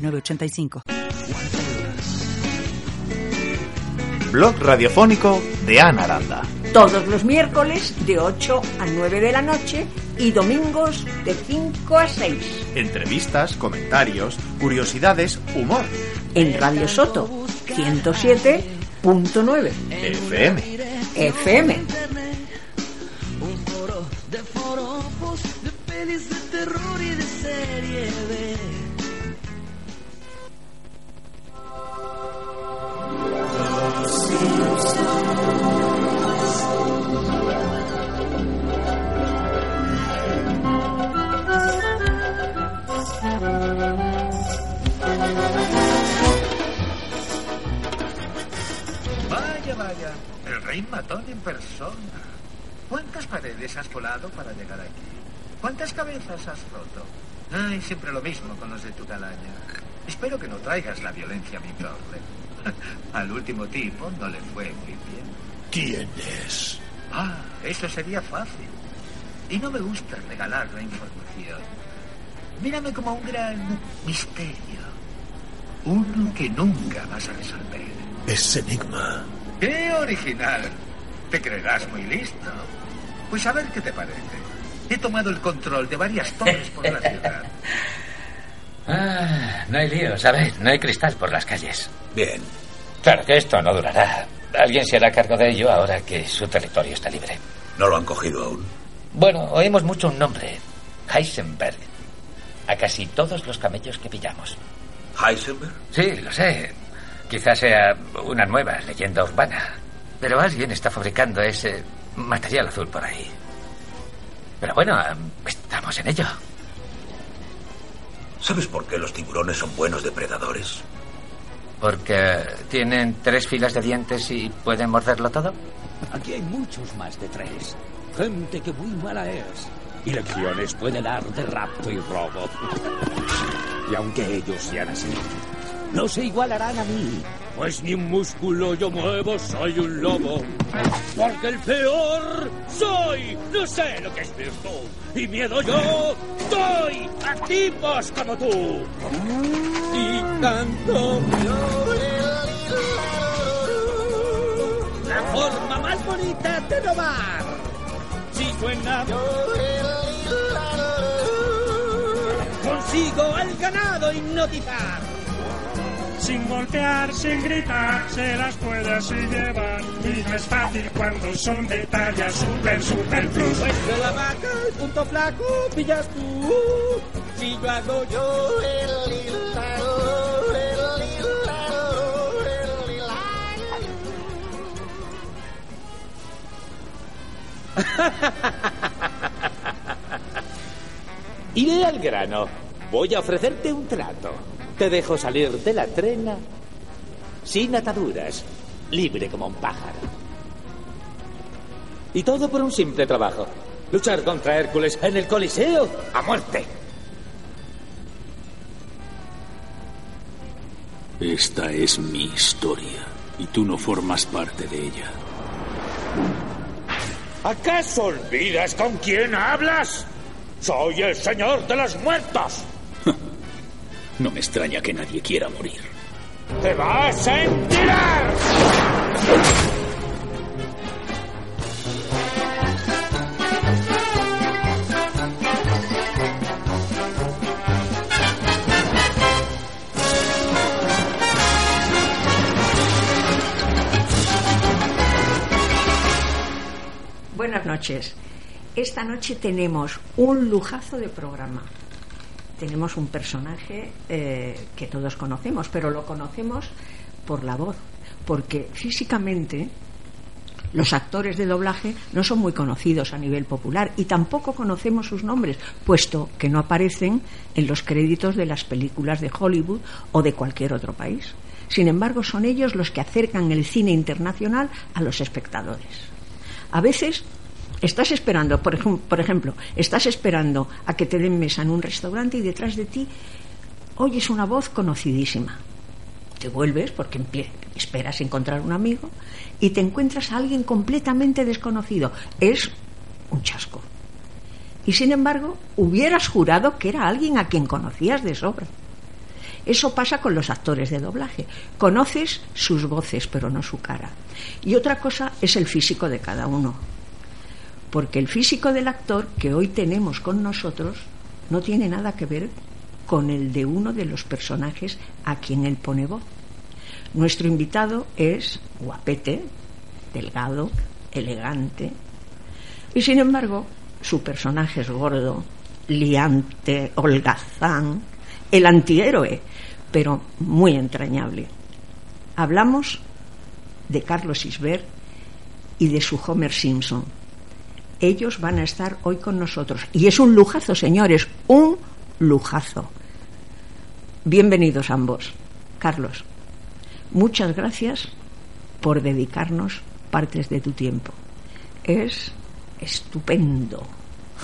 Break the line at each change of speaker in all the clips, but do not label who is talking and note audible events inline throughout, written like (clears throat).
906985.
Blog radiofónico de Ana Aranda.
Todos los miércoles de 8 a 9 de la noche y domingos de 5 a 6.
Entrevistas, comentarios, curiosidades, humor.
En Radio Soto 107.9
FM.
FM.
Un foro de forofos, de pelis de terror y de serie B.
Vaya, vaya. El rey matón en persona. ¿Cuántas paredes has volado para llegar aquí? ¿Cuántas cabezas has roto? Ay, siempre lo mismo con los de tu calaña. Espero que no traigas la violencia a mi problem. (laughs) Al último tipo no le fue muy bien.
¿Quién es?
Ah, eso sería fácil. Y no me gusta regalar la información. Mírame como un gran misterio. Uno que nunca vas a resolver.
Es Enigma.
¡Qué original! Te creerás muy listo. Pues a ver qué te parece. He tomado el control de varias torres por la ciudad. (laughs)
Ah, no hay lío, ¿sabes? No hay cristal por las calles.
Bien.
Claro que esto no durará. Alguien se hará cargo de ello ahora que su territorio está libre.
No lo han cogido aún.
Bueno, oímos mucho un nombre. Heisenberg. A casi todos los camellos que pillamos.
¿Heisenberg?
Sí, lo sé. Quizás sea una nueva leyenda urbana. Pero alguien está fabricando ese material azul por ahí. Pero bueno, estamos en ello.
¿Sabes por qué los tiburones son buenos depredadores?
Porque tienen tres filas de dientes y pueden morderlo todo.
Aquí hay muchos más de tres. Gente que muy mala es. Y lecciones puede dar de rapto y robo. (laughs) Y aunque ellos sean así, no se igualarán a mí. Pues ni un músculo yo muevo, soy un lobo. Porque el peor soy. No sé lo que es virtud. Y miedo yo doy a tipos como tú. Y tanto. La forma más bonita de robar. Si suena. Consigo el ganado hipnotizar.
Sin golpear, sin gritar, se las puede así llevar. Y no es fácil cuando son de talla super, super plus.
De la vaca, el punto flaco, pillas tú. Si yo hago yo el hilado, el hilado, el (laughs) Iré al grano. Voy a ofrecerte un trato. Te dejo salir de la trena sin ataduras, libre como un pájaro. Y todo por un simple trabajo. Luchar contra Hércules en el Coliseo a muerte.
Esta es mi historia y tú no formas parte de ella.
¿Acaso olvidas con quién hablas? Soy el señor de los muertos.
No me extraña que nadie quiera morir.
¡Te vas a enterar!
Buenas noches. Esta noche tenemos un lujazo de programa. Tenemos un personaje eh, que todos conocemos, pero lo conocemos por la voz, porque físicamente Los actores de doblaje no son muy conocidos a nivel popular y tampoco conocemos sus nombres, puesto que no aparecen en los créditos de las películas de Hollywood o de cualquier otro país. Sin embargo, son ellos los que acercan el cine internacional a los espectadores. A veces estás esperando, por, ejem- por ejemplo, estás esperando a que te den mesa en un restaurante y detrás de ti oyes una voz conocidísima. Te vuelves porque esperas encontrar un amigo y te encuentras a alguien completamente desconocido. Es un chasco. Y sin embargo, hubieras jurado que era alguien a quien conocías de sobra. Eso pasa con los actores de doblaje. Conoces sus voces, pero no su cara. Y otra cosa es el físico de cada uno. Porque el físico del actor que hoy tenemos con nosotros no tiene nada que ver con el de uno de los personajes a quien él pone voz. Nuestro invitado es guapete, delgado, elegante, y sin embargo su personaje es gordo, liante, holgazán, el antihéroe, pero muy entrañable. Hablamos de Carlos Isbert y de su Homer Simpson. Ellos van a estar hoy con nosotros. Y es un lujazo, señores, un lujazo. Bienvenidos ambos. Carlos, muchas gracias por dedicarnos partes de tu tiempo. Es estupendo.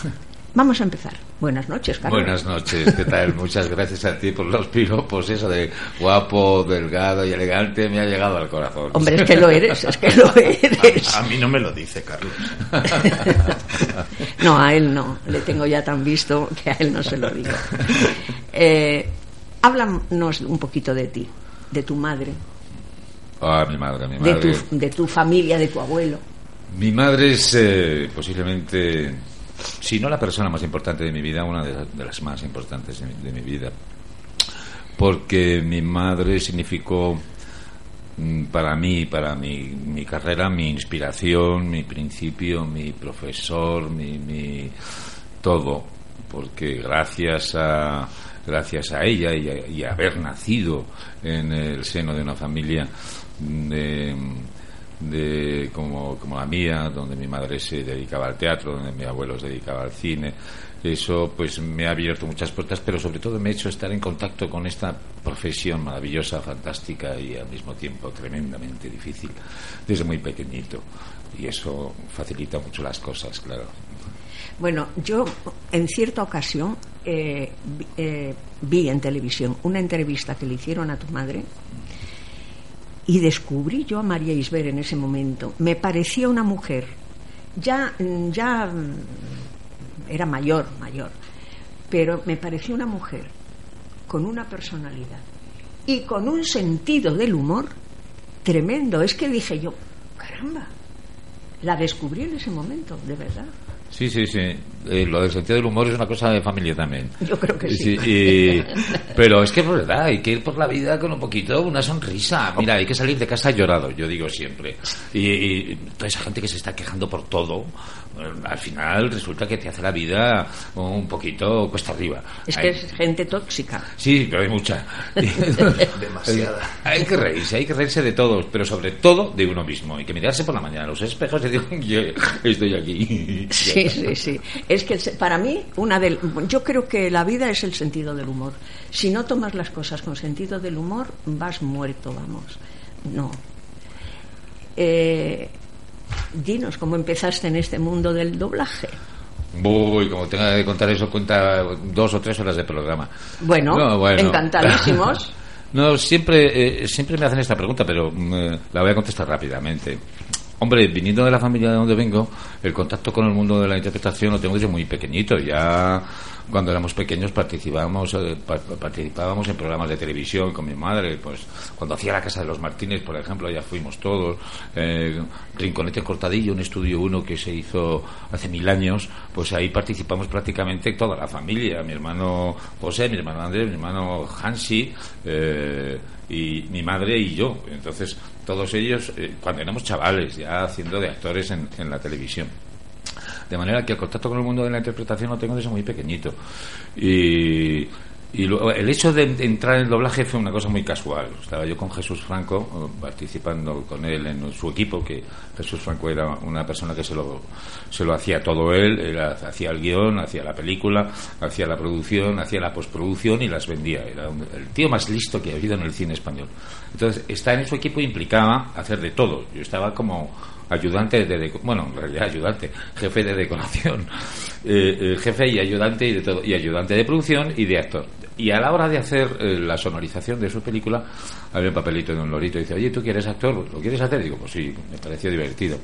(laughs) Vamos a empezar. Buenas noches, Carlos.
Buenas noches, ¿qué tal? Muchas gracias a ti por los piropos, eso de guapo, delgado y elegante me ha llegado al corazón.
Hombre, es que lo eres, es que lo eres.
A, a mí no me lo dice, Carlos.
No, a él no. Le tengo ya tan visto que a él no se lo digo. Eh, háblanos un poquito de ti, de tu madre,
Ah, mi madre, mi
de
madre.
tu, de tu familia, de tu abuelo.
Mi madre es eh, posiblemente, si no la persona más importante de mi vida, una de, la- de las más importantes de mi, de mi vida. Porque mi madre significó mm, para mí, para mi, mi carrera, mi inspiración, mi principio, mi profesor, mi, mi todo. Porque gracias a, gracias a ella y y a haber nacido en el seno de una familia de, de como, como la mía, donde mi madre se dedicaba al teatro, donde mi abuelo se dedicaba al cine. Eso pues me ha abierto muchas puertas, pero sobre todo me ha hecho estar en contacto con esta profesión maravillosa, fantástica y al mismo tiempo tremendamente difícil desde muy pequeñito. Y eso facilita mucho las cosas, claro.
Bueno, yo en cierta ocasión eh, vi, eh, vi en televisión una entrevista que le hicieron a tu madre y descubrí yo a María Isber en ese momento. Me parecía una mujer, ya, ya mm, era mayor, mayor, pero me parecía una mujer con una personalidad y con un sentido del humor tremendo. Es que dije yo, caramba, la descubrí en ese momento, de verdad.
Sí, sí, sí. Eh, lo del sentido del humor es una cosa de familia también.
Yo creo que sí.
y- pero es que es verdad, hay que ir por la vida con un poquito, una sonrisa. Mira, hay que salir de casa llorado, yo digo siempre. Y, y toda esa gente que se está quejando por todo, eh, al final resulta que te hace la vida un poquito cuesta arriba.
Es que
Hay-
es gente tóxica.
Sí, pero hay mucha. (laughs)
Demasiada.
Hay que reírse, hay que reírse de todos, pero sobre todo de uno mismo. Hay que mirarse por la mañana a los espejos y decir, yo estoy aquí.
Sí, sí, sí. Es que para mí, una del, yo creo que la vida es el sentido del humor. Si no tomas las cosas con sentido del humor, vas muerto, vamos. No. Eh, dinos cómo empezaste en este mundo del doblaje.
Uy, como tenga que contar eso, cuenta dos o tres horas de programa.
Bueno,
No, bueno.
encantadísimos. (laughs)
No, siempre, eh, siempre me hacen esta pregunta, pero mm, eh, la voy a contestar rápidamente. Hombre, viniendo de la familia de donde vengo, el contacto con el mundo de la interpretación lo tengo desde muy pequeñito. Ya cuando éramos pequeños participábamos, eh, pa- participábamos en programas de televisión con mi madre. Pues cuando hacía la Casa de los Martínez, por ejemplo, ya fuimos todos. Eh, Rinconete Cortadillo, un estudio uno que se hizo hace mil años, pues ahí participamos prácticamente toda la familia. Mi hermano José, mi hermano Andrés, mi hermano Hansi. eh, y mi madre y yo. Entonces, todos ellos, eh, cuando éramos chavales, ya haciendo de actores en, en la televisión. De manera que el contacto con el mundo de la interpretación lo tengo desde muy pequeñito. Y, Y luego, el hecho de entrar en el doblaje fue una cosa muy casual. Estaba yo con Jesús Franco, eh, participando con él en su equipo, que Jesús Franco era una persona que se lo, se lo hacía todo él, era, hacía el guion, hacía la película, hacía la producción, hacía la postproducción y las vendía. Era un- el tío más listo que ha habido en el cine español. Entonces, estar en su equipo implicaba hacer de todo. Yo estaba como ayudante de bueno en realidad ayudante jefe de decoración (laughs) eh, eh, jefe y ayudante y de todo y ayudante de producción y de actor y a la hora de hacer eh, la sonorización de su película había un papelito de un lorito y dice oye tú quieres actor lo quieres hacer digo pues sí me pareció divertido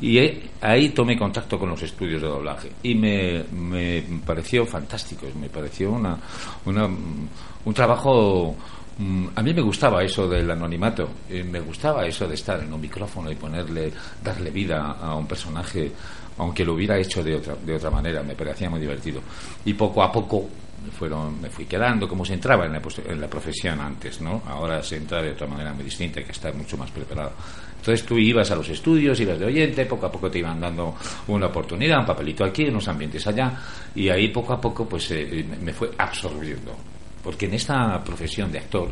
y eh, ahí tomé contacto con los estudios de doblaje y me, me pareció fantástico me pareció una, una un trabajo Mm, A mí me gustaba eso del anonimato, eh, me gustaba eso de estar en un micrófono y ponerle, darle vida a un personaje, aunque lo hubiera hecho de otra, de otra manera, me parecía muy divertido. Y poco a poco fueron, me fui quedando, como se entraba en la, en la profesión antes, ¿no? Ahora se entra de otra manera muy distinta, que estar mucho más preparado. Entonces tú ibas a los estudios, ibas de oyente, poco a poco te iban dando una oportunidad, un papelito aquí, unos ambientes allá, y ahí poco a poco pues eh, me fue absorbiendo. Porque en esta profesión de actor,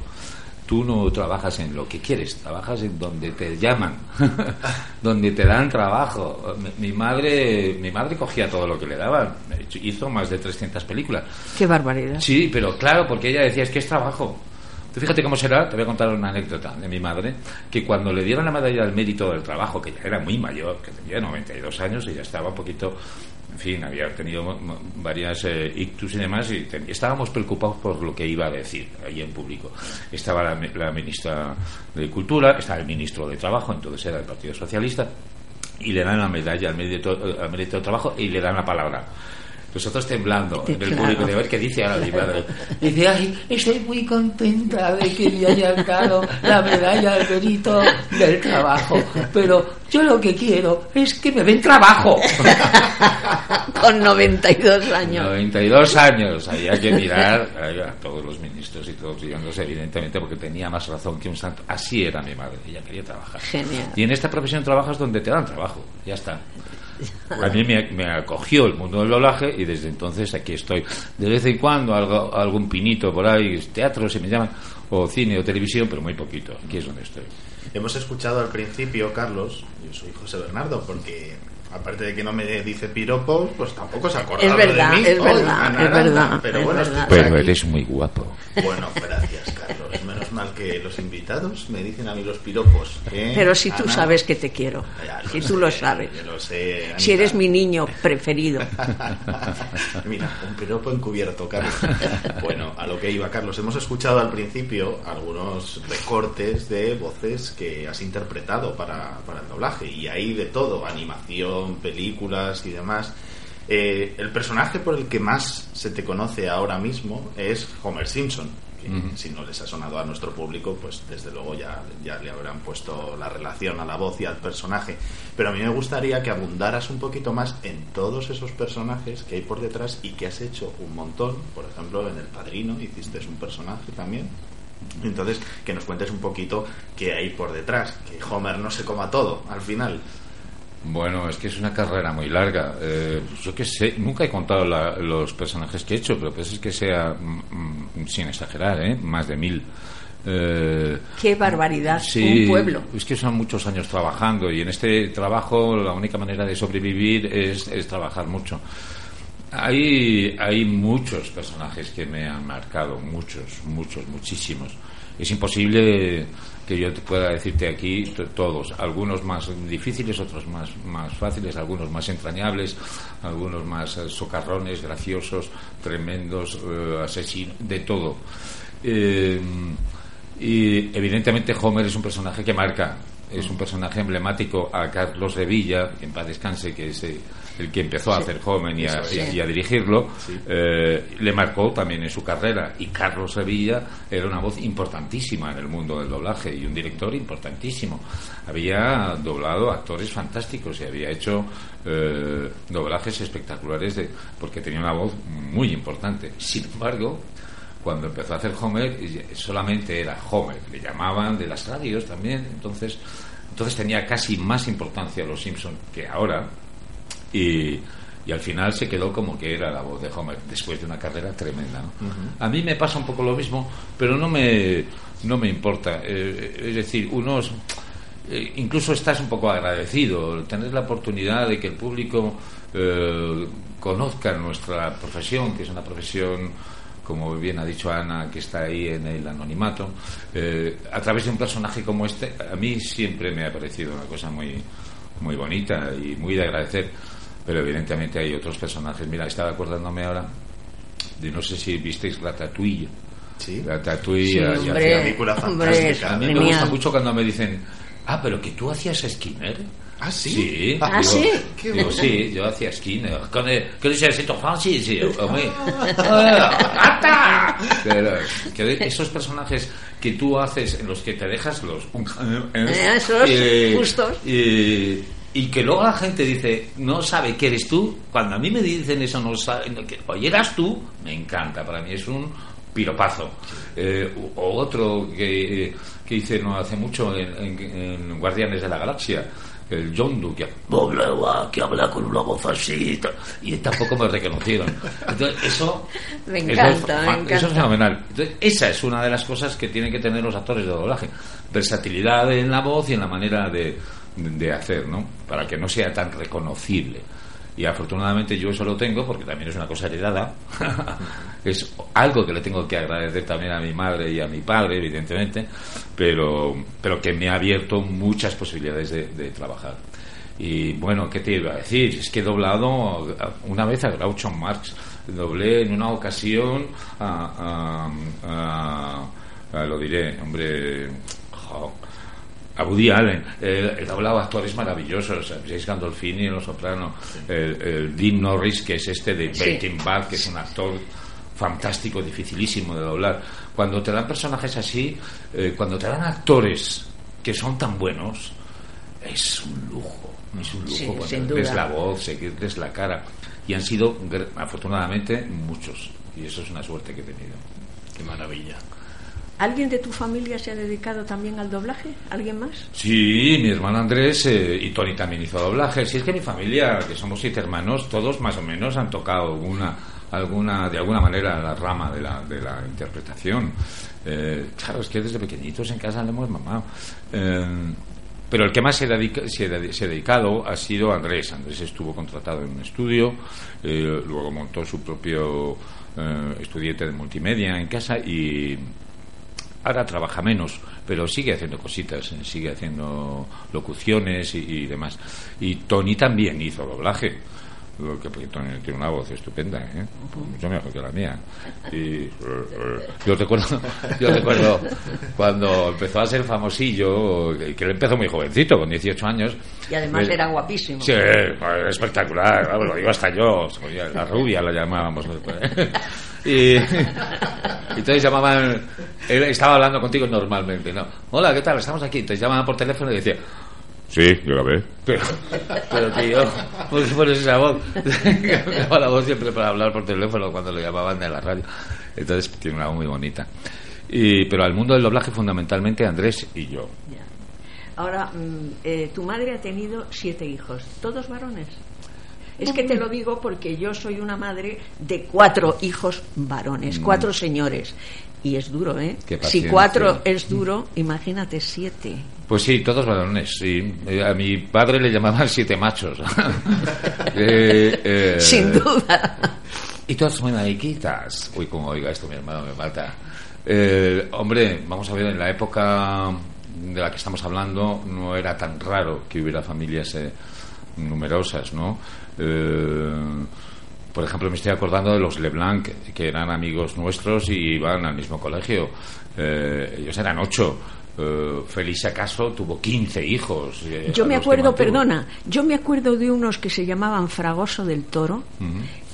tú no trabajas en lo que quieres, trabajas en donde te llaman, (laughs) donde te dan trabajo. Mi, mi madre, mi madre cogía todo lo que le daban, hizo más de 300 películas.
Qué barbaridad.
Sí, pero claro, porque ella decía, es que es trabajo. Tú fíjate cómo será, te voy a contar una anécdota de mi madre, que cuando le dieron la medalla del mérito del trabajo, que ya era muy mayor, que tenía 92 años y ya estaba un poquito, en fin, había tenido varias eh, ictus y demás, y estábamos preocupados por lo que iba a decir ahí en público. Estaba la, la ministra de Cultura, estaba el ministro de Trabajo, entonces era del Partido Socialista, y le dan la medalla al mérito, al mérito del trabajo y le dan la palabra. Nosotros temblando en el
Claro.
público de ver qué dice ahora mi madre. (laughs) Dice, ay, estoy muy contenta de que me hayan dado la medalla al mérito del trabajo, pero yo lo que quiero es que me den trabajo. (laughs)
Con 92 años.
92 años, había que mirar a todos los ministros y todos guiándose, evidentemente, porque tenía más razón que un santo. Así era mi madre, ella quería trabajar.
Genial.
Y en esta profesión trabajas donde te dan trabajo, ya está. A mí me, me acogió el mundo del doblaje y desde entonces aquí estoy. De vez en cuando algo- algún pinito por ahí, teatro se me llaman, o cine o televisión, pero muy poquito. Aquí es donde estoy.
Hemos escuchado al principio, Carlos, yo soy José Bernardo, porque aparte de que no me dice piropos, pues tampoco se acordaba
Es verdad,
de mí.
es verdad,
para
es verdad,
Pero
es
bueno,
verdad.
Pero eres muy guapo.
Bueno, gracias, Carlos. Menos mal que los invitados me dicen a mí los piropos. ¿eh?
Pero si tú sabes que te quiero. Si
sé,
tú lo sabes.
yo lo sé,
Si eres mi niño preferido. (laughs)
Mira, un piropo encubierto, Carlos. Bueno, a lo que iba, Carlos. Hemos escuchado al principio algunos recortes de voces que has interpretado para, para el doblaje. Y hay de todo, animación, películas y demás. Eh, el personaje por el que más se te conoce ahora mismo es Homer Simpson. Que si no les ha sonado a nuestro público, pues desde luego ya, ya le habrán puesto la relación a la voz y al personaje. Pero a mí me gustaría que abundaras un poquito más en todos esos personajes que hay por detrás y que has hecho un montón. Por ejemplo, en El Padrino hiciste un personaje también. Entonces, que nos cuentes un poquito qué hay por detrás, que Homer no se coma todo al final.
Bueno, es que es una carrera muy larga. Eh, yo qué sé, nunca he contado la- los personajes que he hecho, pero pues es que sea, mm, mm, sin exagerar, ¿eh? más de mil. Eh,
Qué barbaridad.
Sí,
Un pueblo.
Es que son muchos años trabajando y en este trabajo la única manera de sobrevivir es, es trabajar mucho. Hay, hay muchos personajes que me han marcado, muchos, muchos, muchísimos. Es imposible que yo te pueda decirte aquí todos, algunos más difíciles, otros más, más fáciles, algunos más entrañables, algunos más eh, socarrones, graciosos, tremendos, eh, asesinos, de todo. Eh, y evidentemente Homer es un personaje que marca, es un personaje emblemático a Carlos Revilla, que en paz descanse, que es eh, el que empezó a hacer Homer y a, y dirigirlo, eh, le marcó también en su carrera. Y Carlos Revilla era una voz importantísima en el mundo del doblaje y un director importantísimo. Había doblado actores fantásticos y había hecho eh, doblajes espectaculares de, porque tenía una voz muy importante. Sin embargo, cuando empezó a hacer Homer solamente era Homer, le llamaban de las radios también, entonces entonces tenía casi más importancia los Simpson que ahora y, y al final se quedó como que era la voz de Homer después de una carrera tremenda. ¿no? A mí me pasa un poco lo mismo, pero no me, no me importa. Eh, es decir, unos. eh, incluso estás un poco agradecido, tener la oportunidad de que el público eh, conozca nuestra profesión, que es una profesión, como bien ha dicho Ana, que está ahí en el anonimato, eh, a través de un personaje como este, a mí siempre me ha parecido una cosa muy, muy bonita y muy de agradecer, pero evidentemente hay otros personajes. Mira, estaba acordándome ahora de no sé si visteis Ratatouille.
Sí.
Ratatouille.
Sí,
ya
hombre,
hacía-
película
hombre,
fantástica.
a mí me gusta mucho cuando me dicen, ah, pero que tú hacías Skinner.
Ah, sí.
Sí,
Ah,
digo,
sí.
Qué
digo,
bueno.
sí, yo hacía Skinner. Con el, (laughs) (laughs) que le siento Francis, sí. ¡Ata! Pero, que esos personajes que tú haces en los que te dejas los
Eh, esos, justos.
y, y que luego la gente dice no sabe que eres tú cuando a mí me dicen eso no saben que oye eras tú me encanta para mí es un piropazo. Eh, o otro que, que hice no hace mucho en, en- en Guardianes de la Galaxia el que habla, que habla con una voz así y tampoco me reconocieron. Entonces eso (laughs)
Me
eso
encanta,
es
me encanta.
eso es fenomenal. Entonces esa es una de las cosas que tienen que tener los actores de doblaje. Versatilidad en la voz y en la manera de, de hacer no para que no sea tan reconocible. Y afortunadamente yo eso lo tengo porque también es una cosa heredada. (laughs) Es algo que le tengo que agradecer también a mi madre y a mi padre evidentemente pero pero que me ha abierto muchas posibilidades de, de trabajar. Y bueno qué te iba a decir es que he doblado una vez a Groucho Marx. Doblé en una ocasión a, lo diré hombre a Woody Allen, eh, he doblado actores maravillosos, a James Gandolfini en Los Soprano, el, el Dean Norris, que es este de
Sí.
Breaking Bad, que es un actor fantástico, dificilísimo de doblar. Cuando te dan personajes así, eh, cuando te dan actores que son tan buenos, es un lujo, es un lujo
Sí,
cuando
sin
ves la voz, seguirles la cara. Y han sido, gr- afortunadamente, muchos. Y eso es una suerte que he tenido.
Qué maravilla.
¿Alguien de tu familia se ha dedicado también al doblaje? ¿Alguien más?
Sí, mi hermano Andrés eh, y Tony también hizo doblaje. Si es que mi familia, que somos siete hermanos, todos más o menos han tocado alguna, alguna, de alguna manera la rama de la, de la interpretación. Eh, claro, es que desde pequeñitos en casa le hemos mamado. Eh, pero el que más se, dedica- se, se ha dedicado ha sido Andrés. Andrés estuvo contratado en un estudio, eh, luego montó su propio eh, estudiante de multimedia en casa y ahora trabaja menos, pero sigue haciendo cositas, eh, sigue haciendo locuciones y, y demás. Y Tony también hizo doblaje. Lo que Tony tiene una voz estupenda, ¿eh? mucho mejor que la mía. Y eh, eh, yo recuerdo, (laughs) yo recuerdo cuando empezó a ser famosillo, que que él empezó muy jovencito, con 18 años.
Y además
Eh,
era guapísimo.
Sí, pues, espectacular, lo digo hasta yo, la rubia la llamábamos. (laughs) y, y entonces llamaban, él estaba hablando contigo normalmente, ¿no? Hola, ¿qué tal? Estamos aquí. Entonces llamaban por teléfono y decía, sí, yo la ve. Pero, pero tío, pues pones esa voz. (laughs) Cambiaba la voz siempre para hablar por teléfono cuando lo llamaban de la radio. Entonces tiene una voz muy bonita. Y, pero al mundo del doblaje fundamentalmente Andrés y yo.
Ahora, mm, eh, tu madre ha tenido siete hijos, todos varones. Es que te lo digo porque yo soy una madre de cuatro hijos varones, cuatro señores. Y es duro, ¿eh? Si cuatro es duro, imagínate siete.
Pues sí, todos varones, sí. Eh, A mi padre le llamaban siete machos. (laughs) Eh, eh,
Sin duda.
Y todas muy mariquitas. Uy, como oiga esto, mi hermano me mata. Eh, hombre, vamos a ver, en la época de la que estamos hablando no era tan raro que hubiera familias eh, numerosas, ¿no? Por ejemplo, me estoy acordando de los Leblanc, que eran amigos nuestros y iban al mismo colegio. Ellos eran ocho. Eh, Feliz acaso tuvo 15 hijos. eh,
Yo me acuerdo, perdona, yo me acuerdo de unos que se llamaban Fragoso del Toro,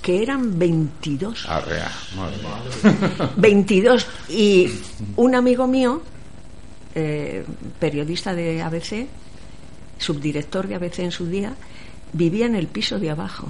que eran 22.
Arrea, madre mía. (laughs)
22. Y un amigo mío, eh, periodista de ABC, subdirector de ABC en su día, vivía en el piso de abajo.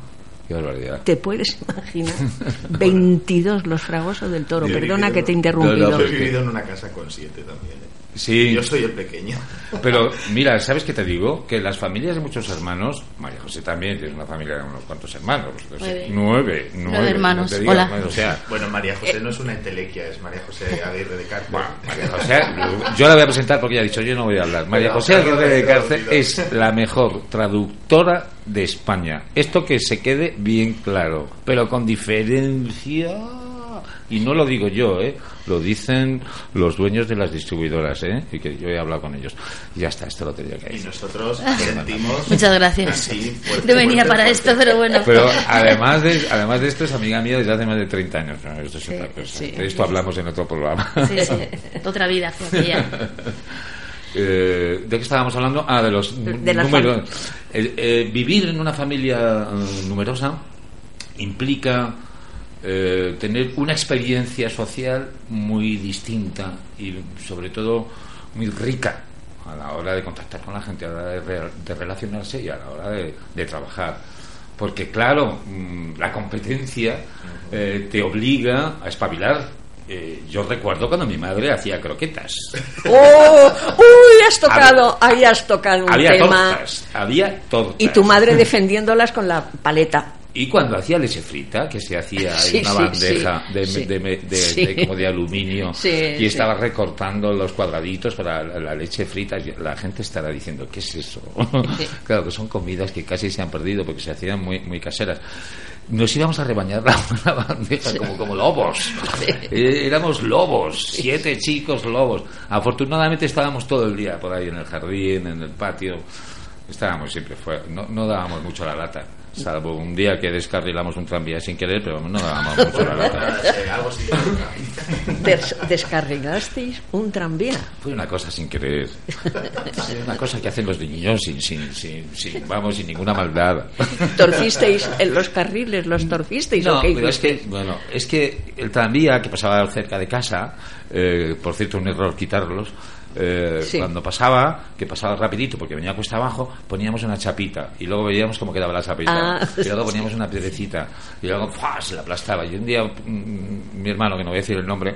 Qué barbaridad.
¿Te puedes imaginar? (laughs) 22 los fragosos del toro. Perdona que te he
Yo
interrumpido.
he vivido en una casa con siete también. ¿eh?
Sí.
Yo soy el pequeño. (laughs)
Pero mira, ¿sabes qué te digo? Que las familias de muchos hermanos, María José también tiene una familia de unos cuantos hermanos.
Nueve.
Nueve, nueve,
Nueve hermanos.
no
Hola.
más, o sea,
Bueno, María José no es una entelequia, es María José Aguirre de Cárcel.
María José, yo la voy a presentar porque ya he dicho, yo no voy a hablar. María
Pero,
José Aguirre de Cárcel es la mejor traductora de España. Esto que se quede bien claro, pero con diferencia. Y no lo digo yo, ¿eh? Lo dicen los dueños de las distribuidoras, ¿eh? Y que yo he hablado con ellos. Y ya está, esto lo tenía que
Y
decir.
nosotros sentimos.
Muchas gracias.
así, fuerte,
No venía
fuerte,
para
fuerte.
esto, pero bueno.
Pero además de, además de esto es amiga mía desde hace más de 30 años. ¿no? Esto, es
Sí,
otra cosa.
sí.
De esto hablamos en otro programa.
Sí, sí. Otra vida fue aquella. (laughs)
Eh, ¿De qué estábamos hablando? Ah, de los
De las
números. Eh, eh, vivir en una familia eh, numerosa implica eh, tener una experiencia social muy distinta y sobre todo muy rica a la hora de contactar con la gente, a la hora de, re- de relacionarse y a la hora de, de trabajar. Porque claro, mm, la competencia eh, te obliga a espabilar. Eh, yo recuerdo cuando mi madre hacía croquetas. (laughs)
¡Oh! ¡Uy! Has tocado, ahí has tocado un
había
tema.
tortas, había tortas.
Y tu madre defendiéndolas con la paleta.
Y cuando hacía leche frita, que se hacía
Sí,
en una bandeja
sí,
de,
sí.
de- de- de-
Sí.
de- como de aluminio y estaba recortando los cuadraditos para la, la leche frita, la gente estará diciendo, ¿qué es eso? (laughs) claro, que son comidas que casi se han perdido porque se hacían muy, muy caseras. Nos íbamos a rebañar la, (laughs) la bandeja como, como lobos. Eh, éramos lobos, siete chicos lobos. Afortunadamente estábamos todo el día por ahí en el jardín, en el patio. Estábamos siempre fuera, no, no dábamos mucho la lata. Salvo un día que descarrilamos un tranvía sin querer, pero no dábamos mucho la lata.
Des- descarrilasteis un tranvía.
Fue una cosa sin querer. Una cosa que hacen los niños sin, sin, sin, sin- vamos, sin ninguna maldad.
¿Torcisteis en los carriles? ¿Los torcisteis
No, pero es que, bueno, es que el tranvía que pasaba cerca de casa, eh, por cierto, un error quitarlos, eh,
Sí.
cuando pasaba, que pasaba rapidito porque venía cuesta abajo, poníamos una chapita y luego veíamos cómo quedaba la chapita.
Ah.
Y luego (laughs) poníamos una piedrecita y luego ¡fua! se la aplastaba. Y un día mm, mi hermano, que no voy a decir el nombre,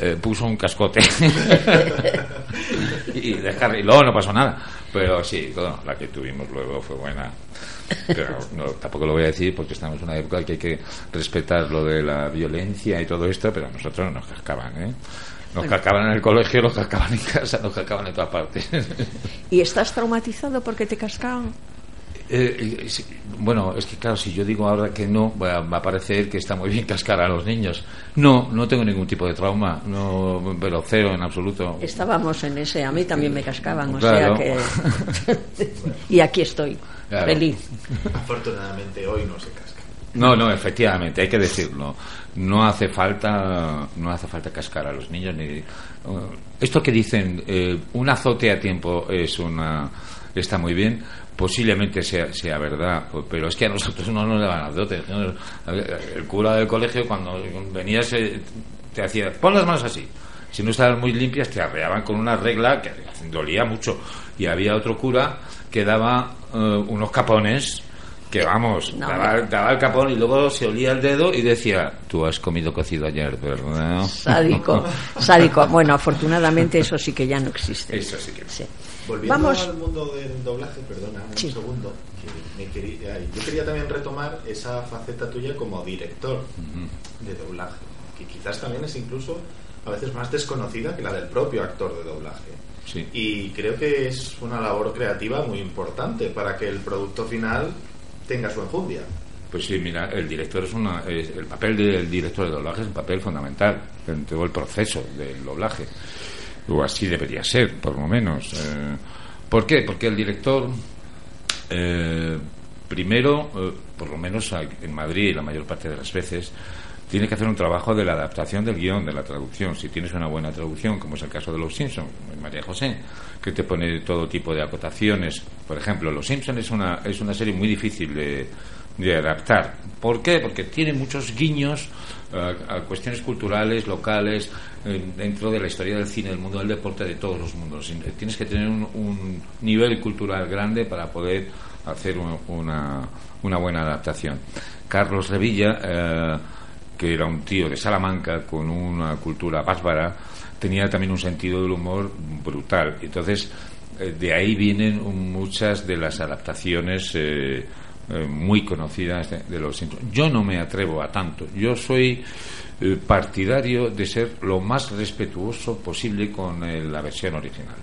eh, puso un cascote (laughs) y, descarri- y luego no pasó nada. Pero sí, bueno, la que tuvimos luego fue buena. Pero no, tampoco lo voy a decir porque estamos en una época que hay que respetar lo de la violencia y todo esto, pero a nosotros nos cascaban, ¿eh? Nos cascaban en el colegio, nos cascaban en casa, nos cascaban en todas partes.
¿Y estás traumatizado porque te cascaban?
Eh, eh, sí, bueno, es que claro, si yo digo ahora que no, va, va a parecer que está muy bien cascar a los niños. No, no tengo ningún tipo de trauma, no, pero cero en absoluto.
Estábamos en ese, a mí también me cascaban, o
Claro.
sea que... (laughs) (laughs) y aquí estoy,
Claro.
feliz.
Afortunadamente hoy no se casca.
No, no, efectivamente, hay que decirlo. No hace falta, no hace falta cascar a los niños ni. uh, esto que dicen, eh, un azote a tiempo es una, está muy bien. Posiblemente sea, sea verdad, pero es que a nosotros no nos daban azotes. ¿no? El cura del colegio, cuando venías, eh, te hacía, pon las manos así. Si no estaban muy limpias, te arreaban con una regla que dolía mucho. Y había otro cura que daba eh, unos capones que vamos,
No.
daba, daba el capón y luego se olía el dedo y decía, tú has comido cocido ayer, ¿verdad?
Sádico, (laughs) sádico. Bueno, afortunadamente eso sí que ya no existe.
Eso sí que
Sí.
Volviendo
Vamos.
al mundo del doblaje, perdona un
Sí.
segundo. que me quería- ay, yo quería también retomar esa faceta tuya como director de doblaje, que quizás también es incluso a veces más desconocida que la del propio actor de doblaje.
Sí.
Y creo que es una labor creativa muy importante para que el producto final tenga su enjundia.
Pues sí, mira, el director es una, el papel del director de doblaje es un papel fundamental en todo el proceso del doblaje. O así debería ser, por lo menos. Eh, ¿Por qué? Porque el director, eh, primero, eh, por lo menos en Madrid, la mayor parte de las veces, tiene que hacer un trabajo de la adaptación del guion, de la traducción. Si tienes una buena traducción, como es el caso de Los Simpsons, María José, que te pone todo tipo de acotaciones. Por ejemplo, Los Simpsons es una, es una serie muy difícil de, adaptar. ¿Por qué? Porque tiene muchos guiños eh, a cuestiones culturales, locales, dentro de la historia del cine, del mundo del deporte, de todos los mundos. Tienes que tener un, nivel cultural grande para poder hacer un- una, una buena adaptación. Carlos Revilla, eh, que era un tío de Salamanca con una cultura bárbara, tenía también un sentido del humor brutal. Entonces, eh, de ahí vienen muchas de las adaptaciones eh, eh, muy conocidas de, los Simpsons. Yo no me atrevo a tanto. Yo soy partidario de ser lo más respetuoso posible con la versión original.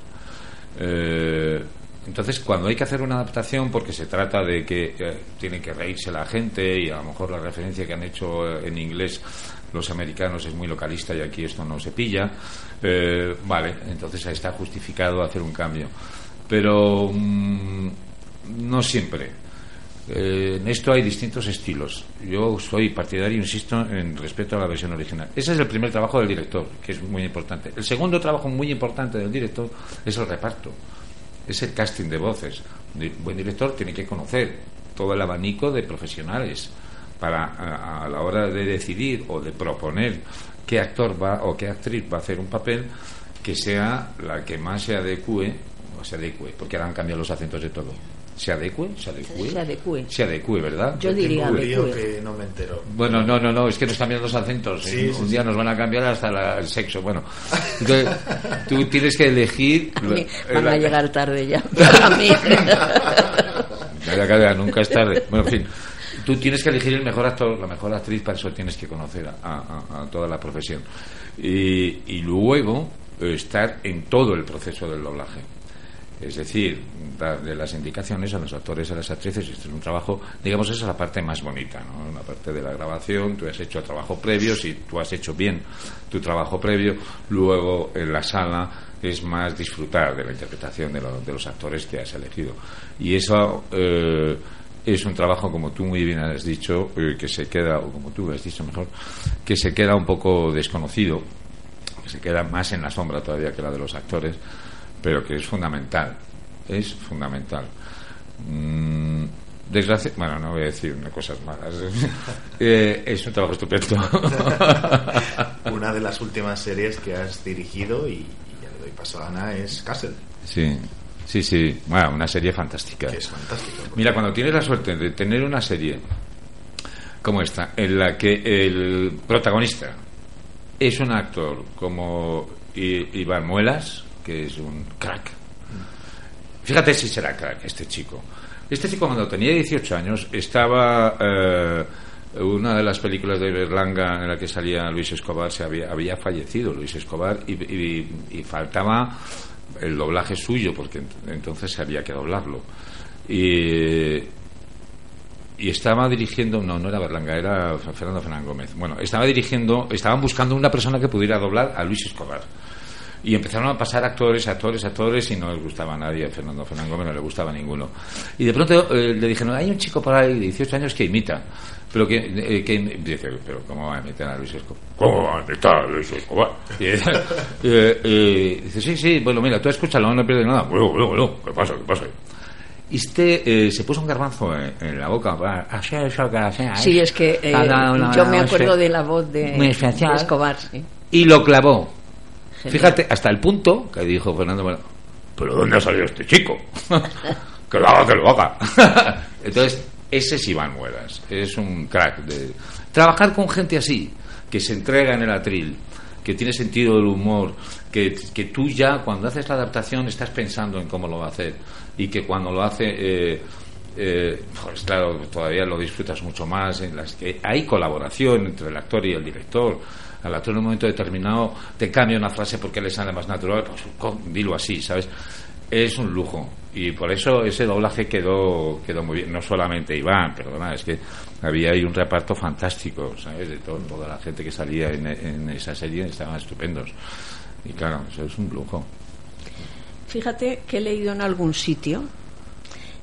Entonces, cuando hay que hacer una adaptación, porque se trata de que eh, tiene que reírse la gente y a lo mejor la referencia que han hecho eh, en inglés los americanos es muy localista y aquí esto no se pilla, eh, vale, entonces está justificado hacer un cambio. Pero mm, no siempre. Eh, en esto hay distintos estilos. Yo soy partidario, insisto, en respeto a la versión original. Ese es el primer trabajo del director, que es muy importante. El segundo trabajo muy importante del director es el reparto, es el casting de voces. Un buen director tiene que conocer todo el abanico de profesionales para a, la hora de decidir o de proponer qué actor va o qué actriz va a hacer un papel que sea la que más se adecue o se adecue, porque ahora han cambiado los acentos de todo. ¿Se adecue? ¿Se adecue?
Se adecue.
Se adecue, ¿verdad?
Yo diría adecue.
que no me entero.
Bueno, no, no, no, es que nos cambian los acentos.
Sí,
¿eh?
sí,
un
sí.
día nos van a cambiar hasta la- el sexo. Bueno, entonces tú tienes que elegir. (laughs)
A mí van a llegar tarde ya. (laughs) A mí.
Calla, calla, nunca es tarde. Bueno, en fin, tú tienes que elegir el mejor actor, la mejor actriz, para eso tienes que conocer a, a- a toda la profesión. Y, y luego estar en todo el proceso del doblaje. Es decir, darle las indicaciones a los actores a las actrices. Esto es un trabajo, digamos, esa es la parte más bonita, ¿no? La parte de la grabación, tú has hecho el trabajo previo, si tú has hecho bien tu trabajo previo, luego en la sala es más disfrutar de la interpretación de, de los actores que has elegido. Y eso eh, es un trabajo, como tú muy bien has dicho, eh, que se queda, o como tú has dicho mejor, que se queda un poco desconocido, que se queda más en la sombra todavía que la de los actores, pero que es fundamental, es fundamental. Mm, desgracia- bueno, no voy a decir cosas malas. (laughs) Eh, es un trabajo estupendo. (laughs)
Una de las últimas series que has dirigido, y, y ya le doy paso a Ana, es Castle.
Sí, sí, sí. Bueno, una serie fantástica.
Que es fantástico.
Mira, cuando tienes la suerte de tener una serie como esta, en la que el protagonista es un actor como I- Iván Muelas, que es un crack. Fíjate si será crack este chico. Este chico cuando tenía 18 años estaba... eh, una de las películas de Berlanga en la que salía Luis Escobar se había, había fallecido Luis Escobar y, y- y faltaba el doblaje suyo porque ent- entonces había que doblarlo y, y estaba dirigiendo no no era Berlanga era Fernando Fernández Gómez bueno estaba dirigiendo estaban buscando una persona que pudiera doblar a Luis Escobar y empezaron a pasar actores, actores, actores y no les gustaba a nadie. A Fernando Fernández Gómez no le gustaba a ninguno. Y de pronto eh, le dijeron, hay un chico por ahí de 18 años que imita. Pero que, eh, que dice, pero ¿cómo va a imitar a Luis Escobar? ¿Cómo va a imitar a Luis Escobar? Y, (laughs) eh, dice, sí, sí, bueno, mira, tú escúchalo, no pierdes nada. Bueno, bueno, bueno, ¿qué pasa? ¿Qué pasa? Y este eh, se puso un garbanzo en, en la boca. eso que hacía,
Sí, es que eh, yo me acuerdo de la voz de Escobar. sí.
y lo clavó. Fíjate, hasta el punto que dijo Fernando, ¿pero dónde ha salido este chico? (laughs) que lo haga, que lo haga. (laughs) Entonces, ese es Iván Muelas, es un crack. De... Trabajar con gente así, que se entrega en el atril, que tiene sentido del humor, que, que tú ya cuando haces la adaptación estás pensando en cómo lo va a hacer y que cuando lo hace... eh, eh, pues claro, todavía lo disfrutas mucho más en las que hay colaboración entre el actor y el director. Al actor en un momento determinado te cambia una frase porque le sale más natural, pues dilo así, ¿sabes? Es un lujo y por eso ese doblaje quedó quedó muy bien. No solamente Iván, perdona, es que había ahí un reparto fantástico, ¿sabes? De todo- toda la gente que salía en, en esa serie estaban estupendos. Y claro, eso es un lujo.
Fíjate que he leído en algún sitio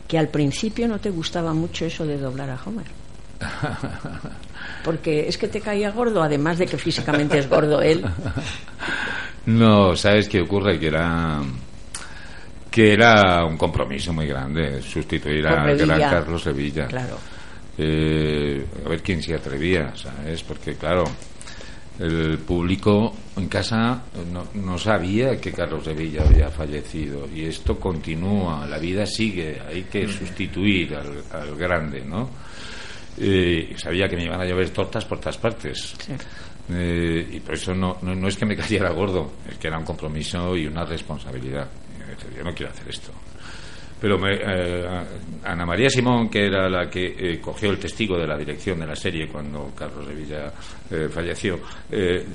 que al principio no te gustaba mucho eso de doblar a Homer. (laughs) Porque es que te caía gordo, además de que físicamente es gordo él. (laughs)
No, ¿sabes qué ocurre? Que era que era un compromiso muy grande sustituir al gran. Carlos Sevilla.
Claro.
Eh, a ver quién se atrevía, ¿sabes? Porque claro, el público en casa no, no sabía que Carlos Sevilla había fallecido y esto continúa, la vida sigue, hay que sustituir al, al grande, ¿no? Eh, sabía que me iban a llover tortas por todas partes. Eh, y por eso no, no, no es que me cayera gordo, es que era un compromiso y una responsabilidad. Dije, Yo no quiero hacer esto. Pero me- eh, Ana María Simón, que era la que eh, cogió el testigo de la dirección de la serie cuando Carlos Revilla eh, falleció, eh,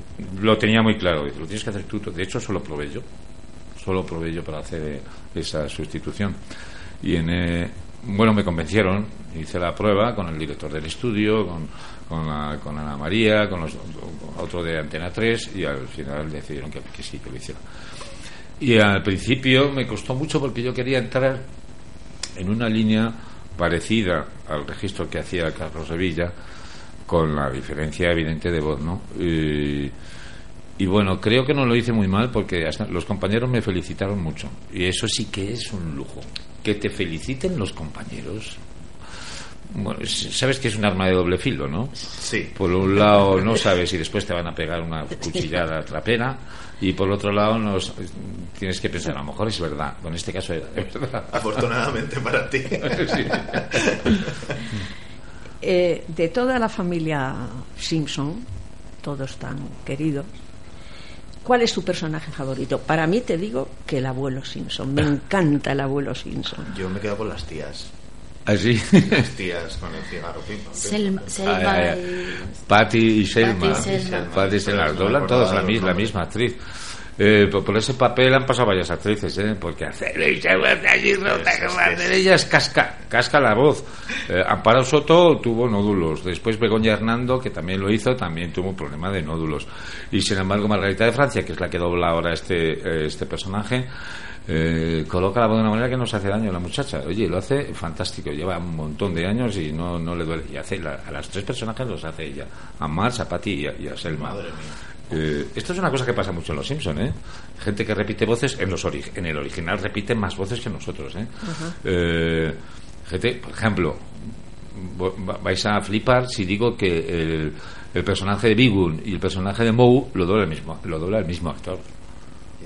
lo tenía muy claro. Dice, lo tienes que hacer tú. De hecho, solo probé yo. Solo probé yo para hacer eh, esa sustitución. Y en, eh, bueno, me convencieron. Hice la prueba con el director del estudio, con, con, la- con Ana María, con los, otro de Antena 3 y al final decidieron que, sí, que lo hiciera. Y al principio me costó mucho porque yo quería entrar en una línea parecida al registro que hacía Carlos Revilla, con la diferencia evidente de voz, ¿no? Y, y bueno, creo que no lo hice muy mal porque hasta los compañeros me felicitaron mucho. Y eso sí que es un lujo. Que te feliciten los compañeros. Bueno, sabes que es un arma de doble filo, ¿no?
Sí.
Por un lado no sabes si después te van a pegar una cuchillada trapera y por otro lado nos, tienes que pensar, a lo mejor es verdad. En este caso era de verdad.
Afortunadamente para ti. (laughs)
Sí.
Eh, de toda la familia Simpson, todos tan queridos, ¿cuál es tu personaje favorito? Para mí te digo que el abuelo Simpson. Me encanta el abuelo Simpson.
Yo me quedo con las tías.
¿Así?
Las tías con el cigarro.
Selma-. Selma
Ah, ya, ya.
y-
Patty y Selma.
Patty y Selma.
Patty y Selma.
No me
Doblan
acordaba
todas la, la misma actriz. Eh, por, ese papel han pasado varias actrices, ¿eh? Porque hacer allí rota que va a hacer ellas casca, casca la voz. Eh, Amparo Soto tuvo nódulos. Después Begoña Hernando, que también lo hizo, también tuvo un problema de nódulos. Y sin embargo, Margarita de Francia, que es la que dobla ahora este, eh, este personaje, eh, coloca la voz de una manera que no se hace daño a la muchacha. Oye, lo hace fantástico. Lleva un montón de años y no, no le duele. Y hace la- a las tres personajes los hace ella. A Mars, a Patty y a, y a Selma.
Madre mía.
Eh, esto es una cosa que pasa mucho en Los Simpson, ¿eh? Gente que repite voces en los ori- en el original repiten más voces que nosotros, ¿eh? Eh, gente, por ejemplo, vais a flipar si digo que el, el personaje de Bigun y el personaje de Moe lo dobla el mismo, lo dobla el mismo actor.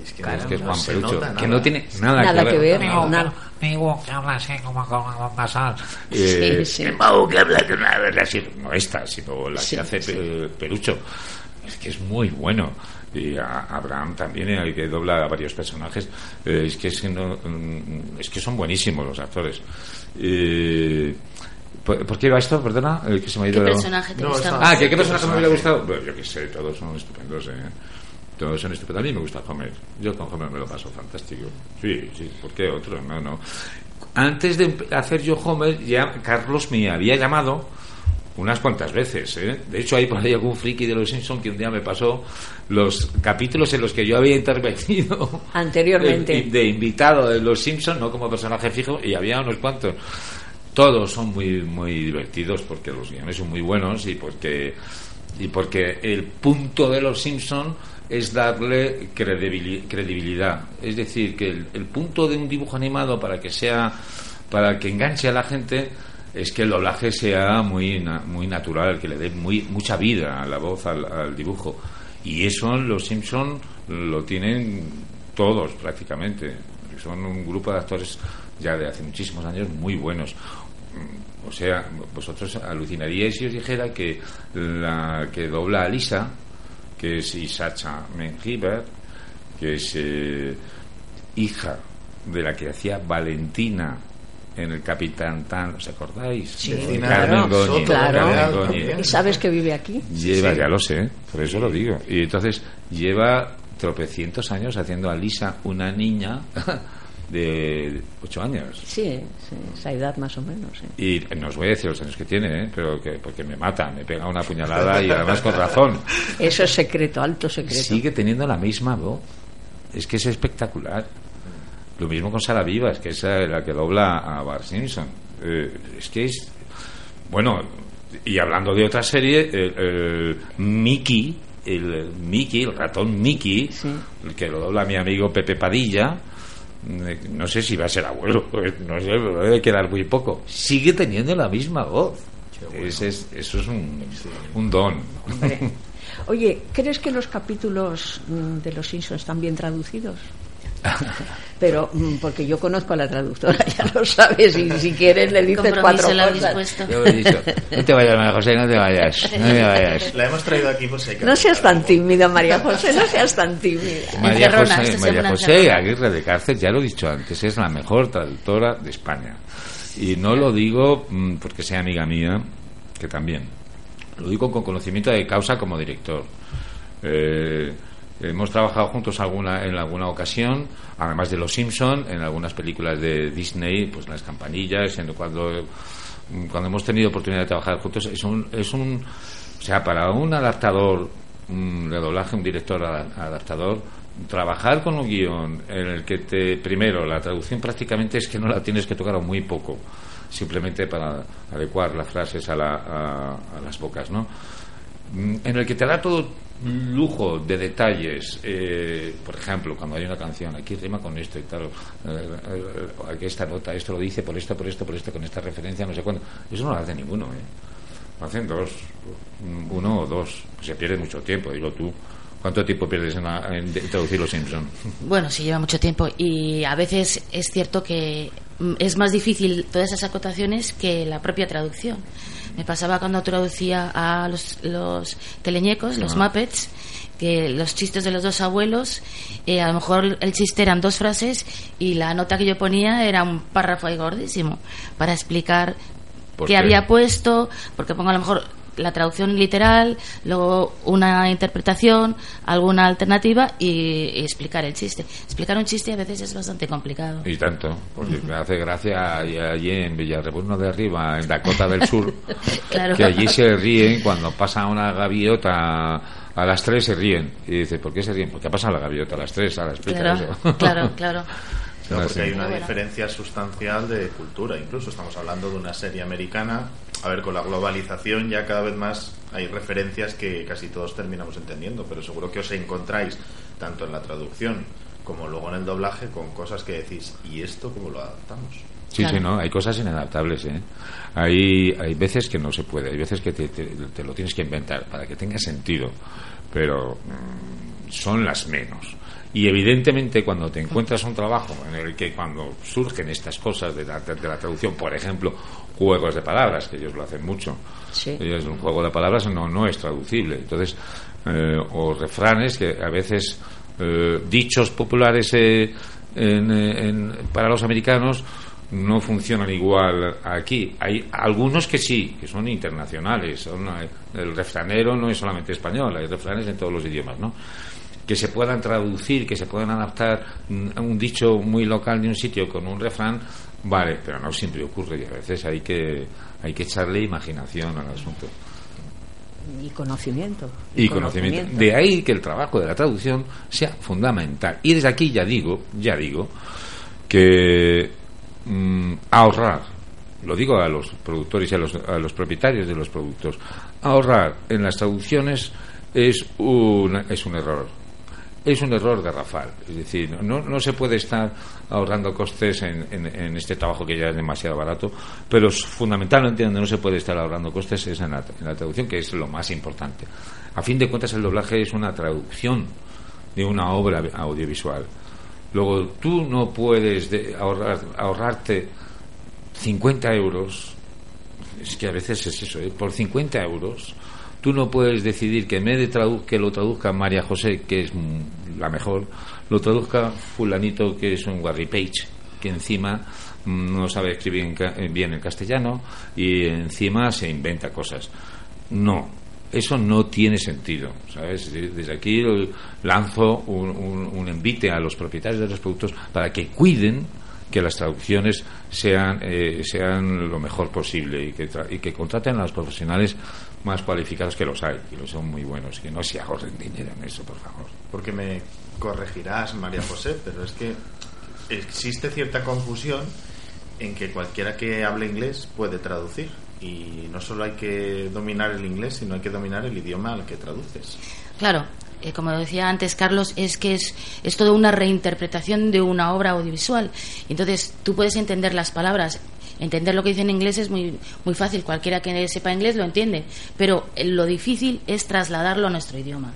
Es que,
Es
no,
que es
no
Juan
se
Perucho, que no tiene nada,
Nada que ver,
Nada.
nada.
Digo que habla así como con la nasal.
Eh,
Sí, sí.
el Moe que habla de una vez así, no esta, sino la
Sí,
que hace Perucho. Es que es muy bueno. Y a Abraham también, eh, que dobla a varios personajes. Eh, es, que es, que no- mm, es que son buenísimos los actores. Eh, ¿por, por qué iba esto? Perdona, eh, que se me ha
¿Qué
ido.
personaje te
No?
Ah, ¿que ¿qué personaje me hubiera gustado? Bueno, yo qué sé, todos son estupendos, ¿eh? Todos son estupendos. A mí me gusta Homer. Yo con Homer me lo paso fantástico. Sí, sí, ¿por qué otro? No, no. Antes de hacer yo Homer, ya Carlos me había llamado unas cuantas veces, ¿eh? De hecho, hay por ahí algún friki de los Simpsons que un día me pasó los capítulos en los que yo había intervenido (laughs)
Anteriormente.
de, de invitado de los Simpsons, no como personaje fijo, y había unos cuantos. Todos son muy muy divertidos porque los guiones son muy buenos y porque y porque el punto de los Simpson es darle credibili- credibilidad. Es decir, que el, el punto de un dibujo animado para que sea para que enganche a la gente es que el doblaje sea muy muy natural, que le dé muy mucha vida a la voz al, dibujo. Y eso los Simpson lo tienen todos prácticamente. Son un grupo de actores ya de hace muchísimos años muy buenos. O sea, vosotros alucinaríais si os dijera que la que dobla a Lisa, que es Isacha Mengiber, que es eh, hija de la que hacía Valentina en el Capitán Tan, ¿os acordáis?
Sí,
De
claro,
Carmen Goñi,
claro.
Carmen Goñi.
¿Y sabes que vive aquí?
Lleva,
Sí.
ya lo sé, por eso lo digo. Y entonces lleva tropecientos años haciendo a Lisa una niña (laughs) de ocho años.
Sí, sí, esa edad más o menos. sí.
Y no os voy a decir los años que tiene, ¿eh? pero que, porque me mata, me pega una puñalada y además con razón.
Eso es secreto, alto secreto.
Sigue teniendo la misma voz. Es que es espectacular. Lo mismo con Sara Vivas, que es la que dobla a Bart Simpson. Eh, es que es. Bueno, y hablando de otra serie, el, el Mickey, el Mickey, el ratón Mickey, el que lo dobla mi amigo Pepe Padilla. eh, No sé si va a ser abuelo, (laughs) no sé, pero debe quedar muy poco. Sigue teniendo la misma voz. Ese es- eso es un, un don.
Hombre. (laughs) Oye, ¿crees que los capítulos mm, de los Simpsons están bien traducidos? (laughs) Pero mm, porque yo conozco a la traductora, (laughs) ya lo sabes, y si quieres le dices
Compromiso
cuatro
le habéis
cosas.
puesto.
Yo he dicho, no te vayas, María José, no te vayas, no te vayas.
La hemos traído aquí por si
No seas tan tímida, María José, no seas tan tímida.
María José, María José. Aguirre de Cárcel, ya lo he dicho antes, es la mejor traductora de España. Y no lo digo mm, porque sea amiga mía, que también. Lo digo con conocimiento de causa como director. Eh, hemos trabajado juntos alguna, en alguna ocasión, además de Los Simpson, en algunas películas de Disney, pues Las Campanillas, en cuando cuando hemos tenido oportunidad de trabajar juntos es un es un o sea para un adaptador mm, de doblaje un director ada- adaptador trabajar con un guion en el que te primero la traducción prácticamente es que no la tienes que tocar muy poco simplemente para adecuar las frases a, la- a- a las bocas no Mm, en el que te da todo lujo de detalles eh, por ejemplo cuando hay una canción aquí rima con esto y tal eh, eh, aquí esta nota esto lo dice por esto por esto por esto con esta referencia no sé cuándo eso no lo hace ninguno ¿eh? lo hacen dos uno o dos se pierde mucho tiempo digo tú ¿cuánto tiempo pierdes en, la- en traducir los Simpson?
Bueno, sí lleva mucho tiempo y a veces es cierto que mm, es más difícil todas esas acotaciones que la propia traducción. Me pasaba cuando traducía a los, los teleñecos, los
Ah.
Muppets, que los chistes de los dos abuelos, eh, a lo mejor el chiste eran dos frases y la nota que yo ponía era un párrafo ahí gordísimo para explicar
¿Por
qué
qué?
había puesto, porque pongo a lo mejor la traducción literal, luego una interpretación, alguna alternativa y, y explicar el chiste. Explicar un chiste a veces es bastante complicado.
Y tanto, porque me hace gracia allí, en Villarrebueno de Arriba, en Dakota del Sur, (laughs)
Claro.
que allí se ríen cuando pasa una gaviota a las 3 se ríen. Y dice, ¿por qué se ríen? Porque ha pasado la gaviota a las 3, ahora explica
Claro,
eso. (laughs)
claro, claro.
No, porque hay una diferencia sustancial de cultura. Incluso estamos hablando de una serie americana. A ver, con la globalización ya cada vez más hay referencias que casi todos terminamos entendiendo, pero seguro que os encontráis tanto en la traducción como luego en el doblaje con cosas que decís, ¿y esto cómo lo adaptamos?
Sí, sí, no, hay cosas inadaptables, ¿eh? Hay, hay veces que no se puede, hay veces que te, te- te lo tienes que inventar para que tenga sentido, pero mm, son las menos. Y evidentemente cuando te encuentras un trabajo en el que cuando surgen estas cosas de la, de la traducción, por ejemplo, juegos de palabras, que ellos lo hacen mucho,
Sí.
ellos un juego de palabras no, no es traducible. Entonces, eh, o refranes que a veces, eh, dichos populares eh, en, en- para los americanos no funcionan igual aquí. Hay algunos que sí, que son internacionales. Son, eh, el refranero no es solamente español, hay refranes en todos los idiomas, ¿no? Que se puedan traducir, que se puedan adaptar mm, un dicho muy local de un sitio con un refrán, vale, pero no siempre ocurre y a veces hay que hay que echarle imaginación al asunto
Y conocimiento.
y conocimiento. De ahí que el trabajo de la traducción sea fundamental. Y desde aquí ya digo, ya digo que mm, ahorrar, lo digo a los productores y a los, a los propietarios de los productos, ahorrar en las traducciones es un, es un error. Es un error garrafal. Es decir, no, no se puede estar ahorrando costes en, este trabajo que ya es demasiado barato, pero fundamentalmente donde no se puede estar ahorrando costes es en la, en la traducción, que es lo más importante. A fin de cuentas, el doblaje es una traducción de una obra audiovisual. Luego, tú no puedes de- ahorrar, ahorrarte 50 euros, es que a veces es eso, ¿eh? por 50 euros, tú no puedes decidir que en vez de tradu- que lo traduzca María José, que es la mejor, lo traduzca fulanito, que es un Warry Page, que encima mm, no sabe escribir eh, bien el castellano y encima se inventa cosas. No, eso no tiene sentido, ¿sabes? De- Desde aquí lanzo un, un- un envite a los propietarios de los productos para que cuiden que las traducciones sean, eh, sean lo mejor posible y que, tra- y que contraten a los profesionales más cualificados que los hay, y los son muy buenos, que no se ahorren dinero en eso, por favor.
Porque me corregirás, María José, pero es que existe cierta confusión en que cualquiera que hable inglés puede traducir. Y no solo hay que dominar el inglés, sino hay que dominar el idioma al que traduces.
Claro, eh, como decía antes Carlos, es que es, es toda una reinterpretación de una obra audiovisual. Entonces, tú puedes entender las palabras. Entender lo que dice en inglés es muy, muy fácil. Cualquiera que sepa inglés lo entiende. Pero lo difícil es trasladarlo a nuestro idioma.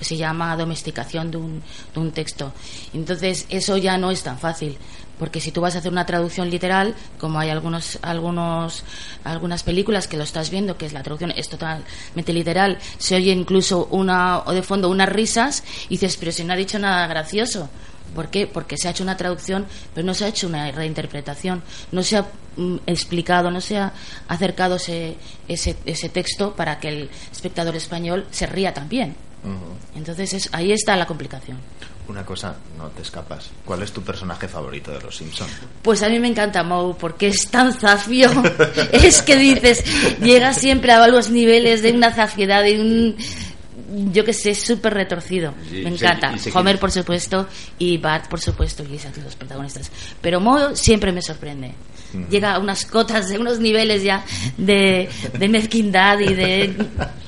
se llama domesticación de un, de un texto. Entonces, eso ya no es tan fácil porque si tú vas a hacer una traducción literal, como hay algunos, algunos, algunas películas que lo estás viendo, que es la traducción es totalmente literal, se oye incluso una, o de fondo unas risas, y dices, pero si no ha dicho nada gracioso. ¿Por qué? Porque se ha hecho una traducción, pero no se ha hecho una reinterpretación, no se ha mm, explicado, no se ha acercado ese, ese, ese texto para que el espectador español se ría también. Entonces es, ahí está la complicación.
Una cosa, no te escapas. ¿Cuál es tu personaje favorito de Los Simpson?
Pues a mí me encanta Moe porque es tan zafio. (laughs) es que dices, llega siempre a los niveles de una zafiedad, de un yo que sé, súper retorcido.
Sí,
me encanta. Homer, por supuesto, y Bart, por supuesto, y Lisa, los protagonistas. Pero Moe siempre me sorprende. Llega a unas cotas, de unos niveles ya de, de mezquindad y de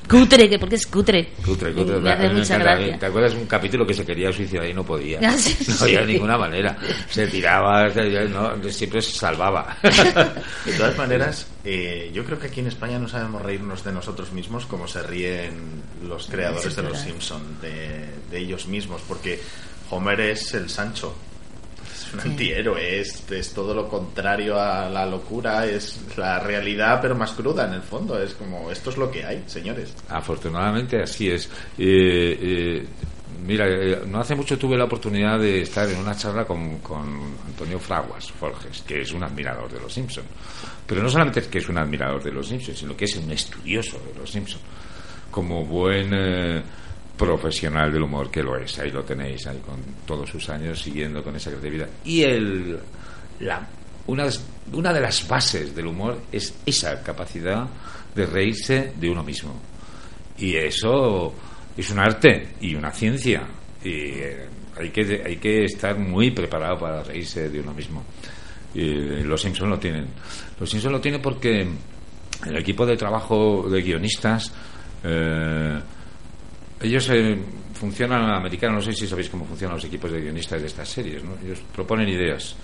cutre, que porque es cutre.
Cutre, cutre,
me hace mucha gracia.
¿Te acuerdas un capítulo que se quería suicidar y no podía?
Ah, (laughs) sí,
no había
sí.
ninguna manera. Se tiraba, se- no, siempre se salvaba. (laughs)
De todas maneras, eh, yo creo que aquí en España no sabemos reírnos de nosotros mismos como se ríen los creadores
Sí,
de Los. Simpson de, de ellos mismos, porque Homer es el Sancho. Es un
Sí.
antihéroe, es, es todo lo contrario a la locura, es la realidad pero más cruda en el fondo. Es como, esto es lo que hay, señores.
Afortunadamente así es. Eh, eh, mira, eh, no hace mucho tuve la oportunidad de estar en una charla con, con Antonio Fraguas Forges, que es un admirador de los Simpson. Pero no solamente es que es un admirador de los Simpson, sino que es un estudioso de los Simpson. Como buen profesional del humor que lo es, ahí lo tenéis, ahí con todos sus años siguiendo con esa creatividad. Y el, la, una, una de las bases del humor es esa capacidad de reírse de uno mismo. Y eso es un arte y una ciencia. Y eh, hay que, hay que estar muy preparado para reírse de uno mismo. Y los Simpson lo tienen. Los Simpson lo tienen porque el equipo de trabajo de guionistas, eh, ellos eh, funcionan a la americana, no sé si sabéis cómo funcionan los equipos de guionistas de estas series, ¿no? Ellos proponen ideas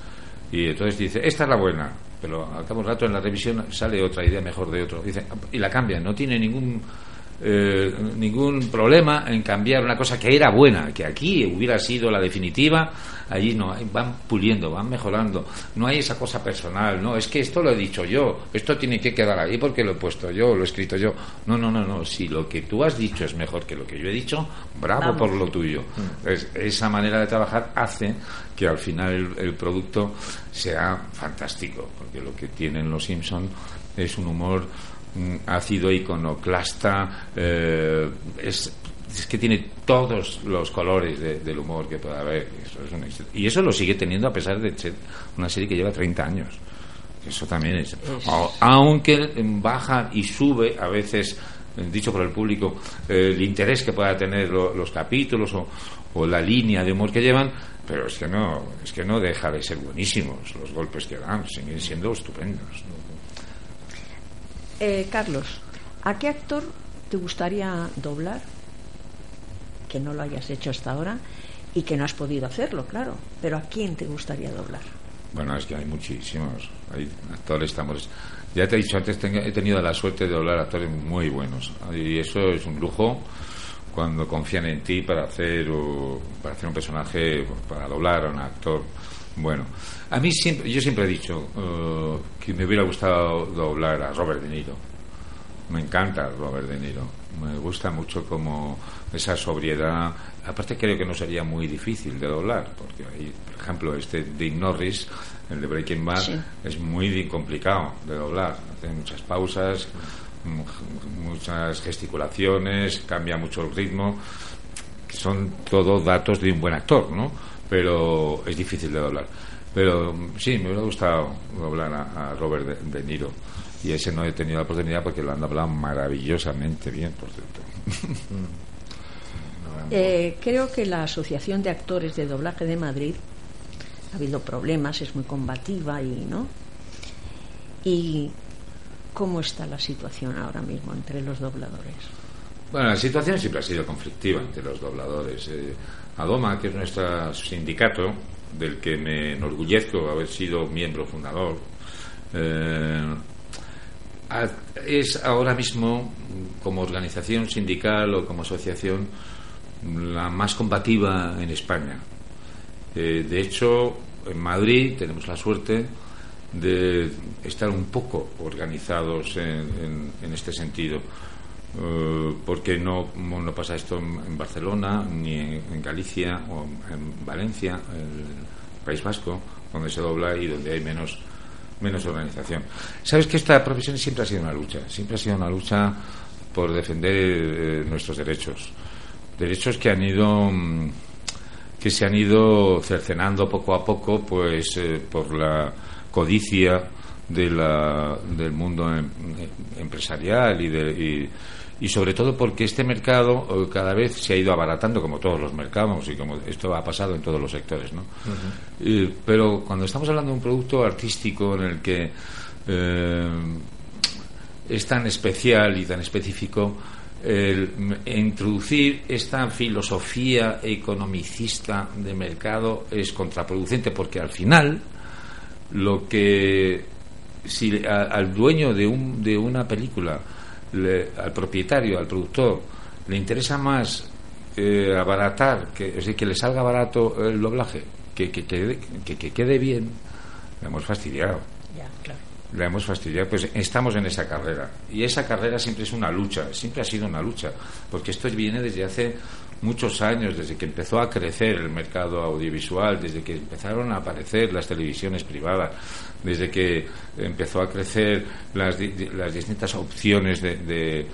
y entonces dice, esta es la buena, pero al cabo de un rato en la revisión sale otra idea mejor de otro, dice, y la cambian, no tiene ningún eh, ningún problema en cambiar una cosa que era buena, que aquí hubiera sido la definitiva, allí no, van puliendo, van mejorando, no hay esa cosa personal, no, es que esto lo he dicho yo, esto tiene que quedar ahí porque lo he puesto yo, lo he escrito yo, no, no, no, no, si lo que tú has dicho es mejor que lo que yo he dicho, bravo
Vamos.
por lo tuyo. Es- esa manera de trabajar hace que al final el, el producto sea fantástico, porque lo que tienen los Simpson es un humor mm, ácido, iconoclasta, eh, es, es que tiene todos los colores de- del humor que pueda haber. Eso es un éxito. Y eso lo sigue teniendo a pesar de ser una serie que lleva 30 años. Eso también es. Aunque baja y sube a veces, eh, dicho por el público, eh, el interés que pueda tener lo- los capítulos o, o la línea de humor que llevan, pero es que no, es que no deja de ser buenísimos los golpes que dan, siguen siendo estupendos. ¿no?
Eh, Carlos, ¿a qué actor te gustaría doblar? Que no lo hayas hecho hasta ahora y que no has podido hacerlo, claro. Pero ¿a quién te gustaría doblar?
Bueno, es que hay muchísimos. Hay actores tan buenos. Ya te he dicho antes, he tenido la suerte de doblar actores muy buenos. Y eso es un lujo cuando confían en ti para hacer, para hacer un personaje, para doblar a un actor bueno. A mí siempre, yo siempre he dicho eh, que me hubiera gustado doblar a Robert De Niro. Me encanta Robert De Niro. Me gusta mucho como esa sobriedad. Aparte creo que no sería muy difícil de doblar, porque por ejemplo, este Dick Norris, el de Breaking Bad,
Sí.
es muy complicado de doblar. Hace muchas pausas, mu- muchas gesticulaciones, cambia mucho el ritmo, son todo datos de un buen actor, ¿no? Pero es difícil de doblar. Pero sí, me hubiera gustado doblar a, a Robert de, De Niro. Y ese no he tenido la oportunidad porque lo han doblado maravillosamente bien, por cierto. (laughs)
Eh, creo que la Asociación de Actores de Doblaje de Madrid ha habido problemas, es muy combativa y no. ¿Y cómo está la situación ahora mismo entre los dobladores?
Bueno, la situación siempre ha sido conflictiva entre los dobladores. Eh, Adoma, que es nuestro sindicato, del que me enorgullezco haber sido miembro fundador, eh, es ahora mismo, como organización sindical o como asociación, la más combativa en España. Eh, de hecho, en Madrid tenemos la suerte de estar un poco organizados en este sentido. Eh, porque no, no pasa esto en, Barcelona, ni en, Galicia, o en Valencia, el País Vasco, donde se dobla y donde hay menos, menos organización. Sabes que esta profesión siempre ha sido una lucha, siempre ha sido una lucha por defender eh, nuestros derechos. Derechos que han ido. mm, que se han ido cercenando poco a poco pues eh, por la codicia de la- del mundo em- empresarial y, de- y- y sobre todo porque este mercado eh, cada vez se ha ido abaratando como todos los mercados y como esto ha pasado en todos los sectores ¿no? Eh, pero cuando estamos hablando de un producto artístico en el que eh, es tan especial y tan específico el introducir esta filosofía economicista de mercado es contraproducente porque al final lo que si a- al dueño de, un, de una película le- al propietario al productor le interesa más eh, abaratar que, es decir, que le salga barato el doblaje que, que, quede- que- que quede bien le hemos fastidiado
Ya, claro.
la hemos fastidiado, pues estamos en esa carrera. Y esa carrera siempre es una lucha, siempre ha sido una lucha, porque esto viene desde hace muchos años, desde que empezó a crecer el mercado audiovisual, desde que empezaron a aparecer las televisiones privadas, desde que empezó a crecer las, las distintas opciones de, de,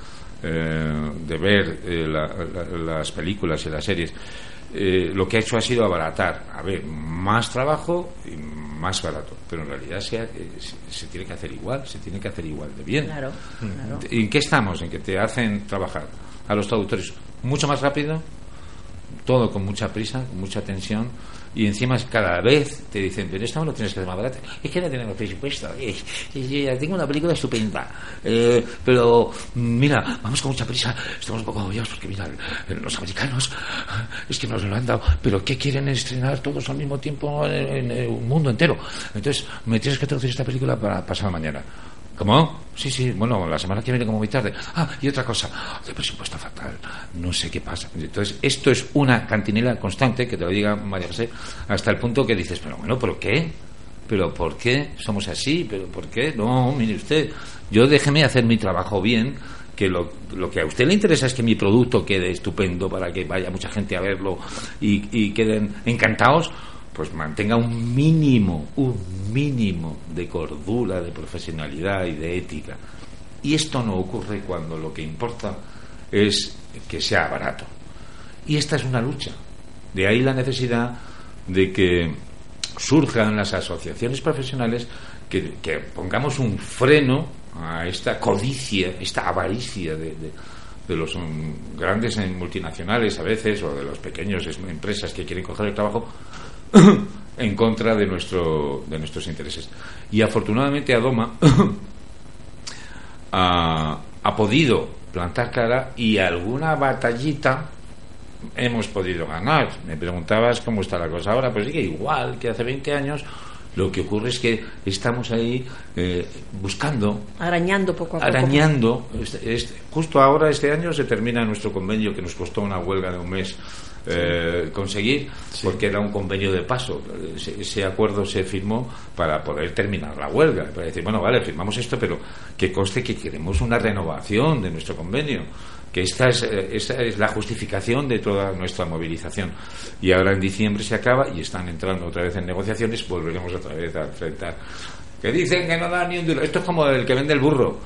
eh, de ver eh, la- la- las películas y las series. Eh, lo que ha hecho ha sido abaratar, a ver, más trabajo y más barato, pero en realidad se, ha- se, se tiene que hacer igual, se tiene que hacer igual de bien.
Claro, claro.
¿En qué estamos? En que te hacen trabajar a los traductores mucho más rápido, todo con mucha prisa, con mucha tensión, y encima cada vez te dicen, pero esto me lo tienes que hacer más barato. Es que no tenemos presupuesto. eh, eh, ya tengo una película estupenda. eh, pero mira, vamos con mucha prisa. Estamos un poco agobiados porque mira, los americanos es que nos lo han dado. Pero ¿qué quieren estrenar todos al mismo tiempo en, en el mundo entero? Entonces, me tienes que traducir esta película para pasado mañana. ¿Cómo? Sí, sí, bueno, la semana que viene como muy tarde. Ah, y otra cosa, de presupuesto fatal, no sé qué pasa. Entonces, esto es una cantinela constante, que te lo diga María José, hasta el punto que dices, pero bueno, ¿pero qué? ¿Pero por qué somos así? ¿Pero por qué? No, mire usted, yo déjeme hacer mi trabajo bien, que lo, lo que a usted le interesa es que mi producto quede estupendo para que vaya mucha gente a verlo y queden encantados, pues mantenga un mínimo, un mínimo de cordura, de profesionalidad y de ética. Y esto no ocurre cuando lo que importa es que sea barato. Y esta es una lucha. De ahí la necesidad de que surjan las asociaciones profesionales que, pongamos un freno a esta codicia, esta avaricia de, de- los grandes multinacionales a veces o de los pequeños es- empresas que quieren coger el trabajo (coughs) en contra de nuestro de nuestros intereses. Y afortunadamente Adoma (coughs) ha, ha podido plantar cara y alguna batallita hemos podido ganar. Me preguntabas cómo está la cosa ahora, pues sigue igual que hace 20 años. Lo que ocurre es que estamos ahí eh, buscando
Arañando poco a poco.
arañando. Este- este- justo ahora, este año, se termina nuestro convenio que nos costó una huelga de un mes eh, conseguir, porque era un convenio de paso. Ese, ese acuerdo se firmó para poder terminar la huelga. Para decir, bueno, vale, firmamos esto, pero que conste que queremos una renovación de nuestro convenio. Que esta es, eh, esa es la justificación de toda nuestra movilización. Y ahora en diciembre se acaba y están entrando otra vez en negociaciones, volveremos otra vez a enfrentar que dicen que no da ni un duro. Esto es como el que vende el burro.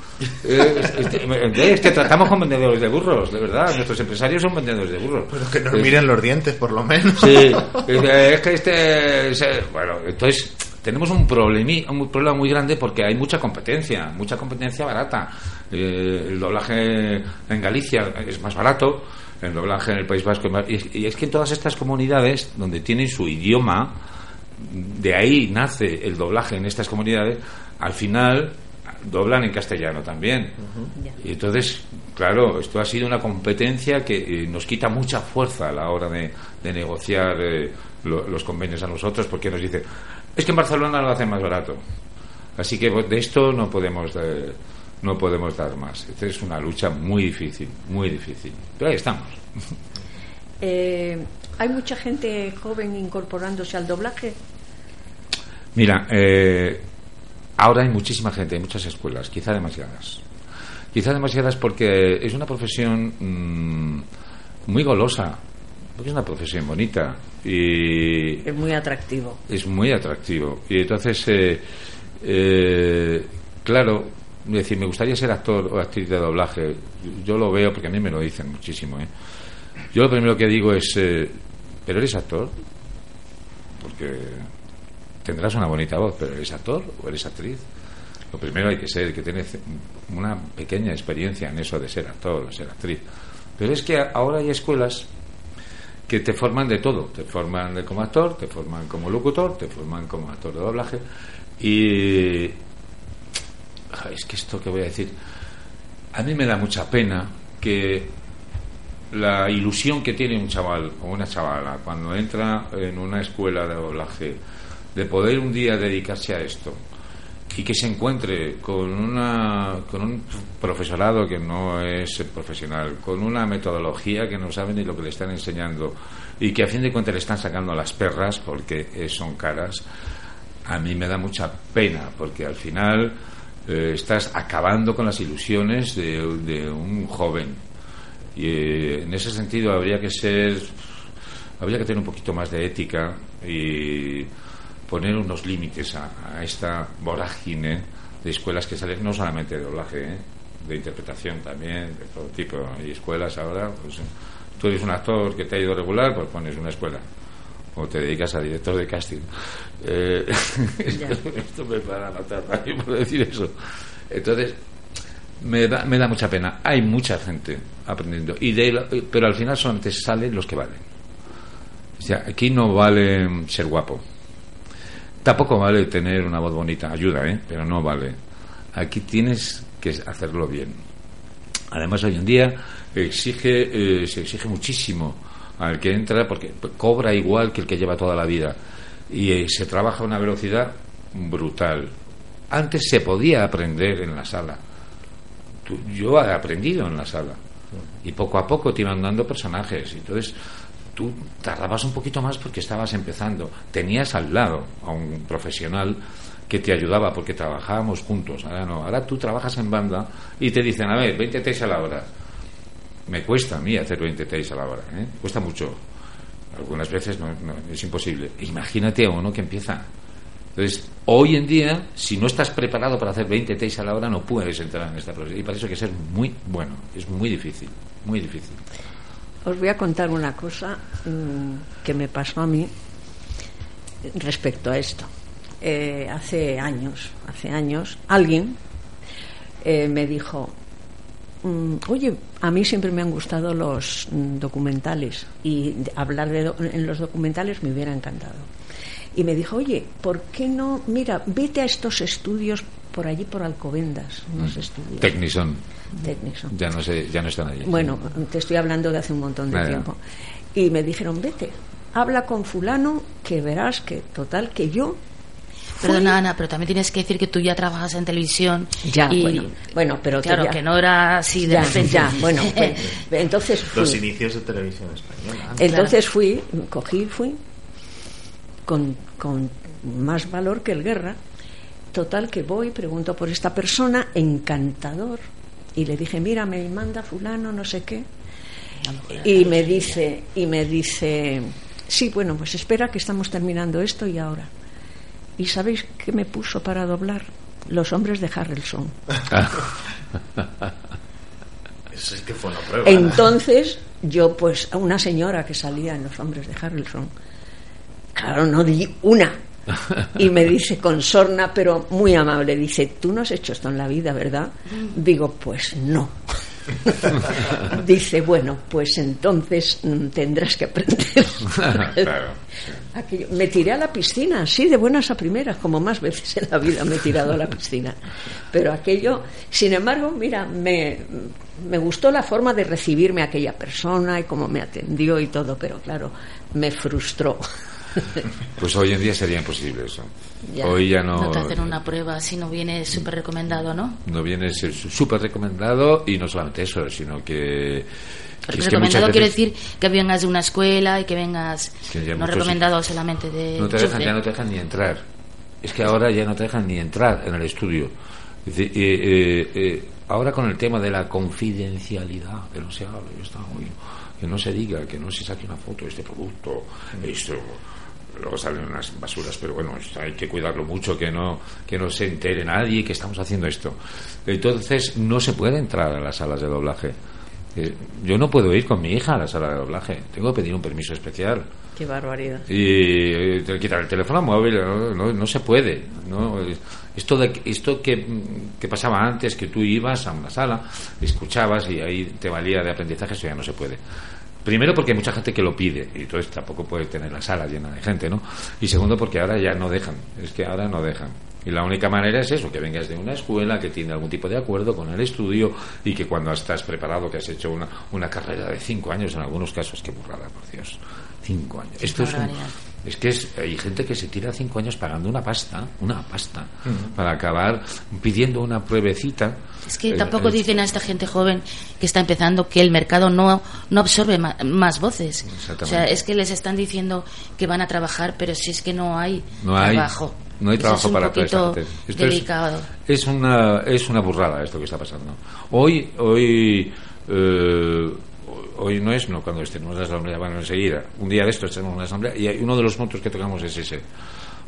Eh, es, es- es que tratamos con vendedores de burros, de verdad. Nuestros empresarios son vendedores de burros.
Pero que nos miren los dientes, por lo menos.
Sí, (laughs) es, que este. es- bueno, entonces tenemos un, problemi- un problema muy grande porque hay mucha competencia, mucha competencia barata. Eh, el doblaje en Galicia es más barato, el doblaje en el País Vasco es más. Y es que en todas estas comunidades, donde tienen su idioma, de ahí nace el doblaje en estas comunidades, al final doblan en castellano también. Y entonces, claro, esto ha sido una competencia que eh, nos quita mucha fuerza a la hora de, de negociar eh, lo- los convenios a nosotros, porque nos dice, es que en Barcelona lo hacen más barato. Así que pues, de esto no podemos eh, no podemos dar más. Esta es una lucha muy difícil, muy difícil. Pero ahí estamos.
¿Hay mucha gente joven incorporándose al doblaje?
Mira, eh, ahora hay muchísima gente, hay muchas escuelas, quizá demasiadas. Quizá demasiadas porque es una profesión mm, muy golosa, porque es una profesión bonita y
Es muy atractivo.
es muy atractivo. Y entonces, eh, eh, claro, es decir, me gustaría ser actor o actriz de doblaje. Yo lo veo porque a mí me lo dicen muchísimo. ¿eh? Yo lo primero que digo es, eh, ¿pero eres actor? Porque tendrás una bonita voz, pero ¿eres actor o eres actriz? Lo primero hay que ser, que tener una pequeña experiencia en eso de ser actor o ser actriz. Pero es que ahora hay escuelas que te forman de todo. Te forman como actor, te forman como locutor, te forman como actor de doblaje. Y. Es que esto que voy a decir. A mí me da mucha pena que la ilusión que tiene un chaval o una chavala cuando entra en una escuela de doblaje de poder un día dedicarse a esto y que se encuentre con una con un profesorado que no es profesional, con una metodología que no sabe ni lo que le están enseñando y que a fin de cuentas le están sacando las perras porque son caras, a mí me da mucha pena porque al final eh, estás acabando con las ilusiones de, de un joven y eh, en ese sentido habría que ser habría que tener un poquito más de ética y poner unos límites a, a esta vorágine de escuelas que salen no solamente de doblaje, ¿eh? de interpretación también, de todo tipo. Hay escuelas ahora, pues tú eres un actor que te ha ido regular, pues pones una escuela. O te dedicas a director de casting. Eh, (laughs) esto me para matar (laughs) por decir eso. Entonces, me da, me da mucha pena. Hay mucha gente aprendiendo. Y de, pero al final solamente salen los que valen. O sea, aquí no vale ser guapo. Tampoco vale tener una voz bonita, ayuda, ¿eh? pero no vale. Aquí tienes que hacerlo bien. Además, hoy en día exige, eh, se exige muchísimo al que entra porque cobra igual que el que lleva toda la vida y eh, se trabaja a una velocidad brutal. Antes se podía aprender en la sala. Yo he aprendido en la sala y poco a poco te iban dando personajes. Entonces tú tardabas un poquito más porque estabas empezando. Tenías al lado a un profesional que te ayudaba porque trabajábamos juntos. Ahora no, ahora tú trabajas en banda y te dicen, a ver, 20 takes a la hora. Me cuesta a mí hacer 20 takes a la hora, ¿eh? cuesta mucho. Algunas veces no, no, es imposible. Imagínate a uno que empieza. Entonces, hoy en día, si no estás preparado para hacer 20 takes a la hora, no puedes entrar en esta profesión. Y para eso hay que ser muy bueno. Es muy difícil, muy difícil.
Os voy a contar una cosa mm, que me pasó a mí respecto a esto. Eh, hace años, hace años, alguien eh, me dijo, mm, oye, a mí siempre me han gustado los mm, documentales y hablar de en los documentales me hubiera encantado. Y me dijo, oye, ¿por qué no? Mira, vete a estos estudios por allí, por Alcobendas, unos estudios.
Technison.
Technison.
Ya no, sé, ya no están allí.
Bueno, te estoy hablando de hace un montón de
Nada.
tiempo. Y me dijeron, vete, habla con fulano, que verás que, total, que yo...
Perdona, Ana, pero también tienes que decir que tú ya trabajas en televisión.
Ya,
y,
bueno, bueno, pero que
Claro,
ya-
que no era así de
ya,
repente.
ya, bueno, pues, (laughs) entonces fui.
Los inicios de televisión española.
Entonces fui, cogí, fui, con, con más valor que el guerra. Total, que voy, pregunto por esta persona, encantador. Y le dije, mira, me manda fulano, no sé qué. Y me dice, y me dice, sí, bueno, pues espera que estamos terminando esto y ahora. ¿Y sabéis qué me puso para doblar? Los hombres de Harrelson. (laughs)
Eso es que fue una prueba.
Entonces, yo, pues, a una señora que salía en Los Hombres de Harrelson, claro, no di una. Y me dice con sorna, pero muy amable, dice, tú no has hecho esto en la vida, ¿verdad? Digo, pues no. (laughs) dice, bueno, pues entonces mm, tendrás que aprender. (laughs)
Claro.
Aquello- Me tiré a la piscina, sí, de buenas a primeras, como más veces en la vida me he tirado a la piscina. Pero aquello, sin embargo, mira, me, me gustó la forma de recibirme aquella persona y cómo me atendió y todo, pero claro, me frustró. (laughs)
Pues hoy en día sería imposible eso.
Ya.
Hoy ya no,
No te hacen una prueba si no viene súper recomendado, ¿no?
no viene súper recomendado y no solamente eso, sino que... que es
recomendado quiere decir que vengas de una escuela y que vengas.
Que
no
muchos-
recomendado solamente de.
no te dejan, ya no te dejan ni entrar. Es que ahora ya no te dejan ni entrar en el estudio. Es decir, eh, eh, eh, ahora con el tema de la confidencialidad, que no se hable, está muy- que no se diga, que no se saque una foto de este producto, esto, luego salen unas basuras, pero bueno, hay que cuidarlo mucho, que no, que no se entere nadie que estamos haciendo esto. Entonces no se puede entrar a las salas de doblaje. Eh, yo no puedo ir con mi hija a la sala de doblaje, tengo que pedir un permiso especial
Qué barbaridad.
y eh, quitar el teléfono móvil no, no, no se puede no esto de esto que, que pasaba antes que tú ibas a una sala escuchabas y ahí te valía de aprendizaje eso ya no se puede Primero porque hay mucha gente que lo pide y entonces tampoco puede tener la sala llena de gente, ¿no? Y segundo porque ahora ya no dejan, es que ahora no dejan. Y la única manera es eso, que vengas de una escuela que tiene algún tipo de acuerdo con el estudio y que cuando estás preparado, que has hecho una, una carrera de cinco años en algunos casos, qué burrada, por Dios. Cinco años. Esto es, un-. Es que es, hay gente que se tira cinco años pagando una pasta, una pasta, para acabar pidiendo una pruebecita.
Es que tampoco
eh,
dicen a esta gente joven que está empezando que el mercado no, no absorbe ma- más voces.
Exactamente.
O sea, es que les están diciendo que van a trabajar, pero si es que no hay
No hay,
trabajo.
no hay
Eso
trabajo
es
para toda gente. Esto es-
delicado.
Es, una, es una burrada esto que está pasando. Hoy, hoy, eh, hoy no es, no, cuando estemos la asamblea, bueno, enseguida. Un día de esto en una asamblea y uno de los puntos que tocamos es ese.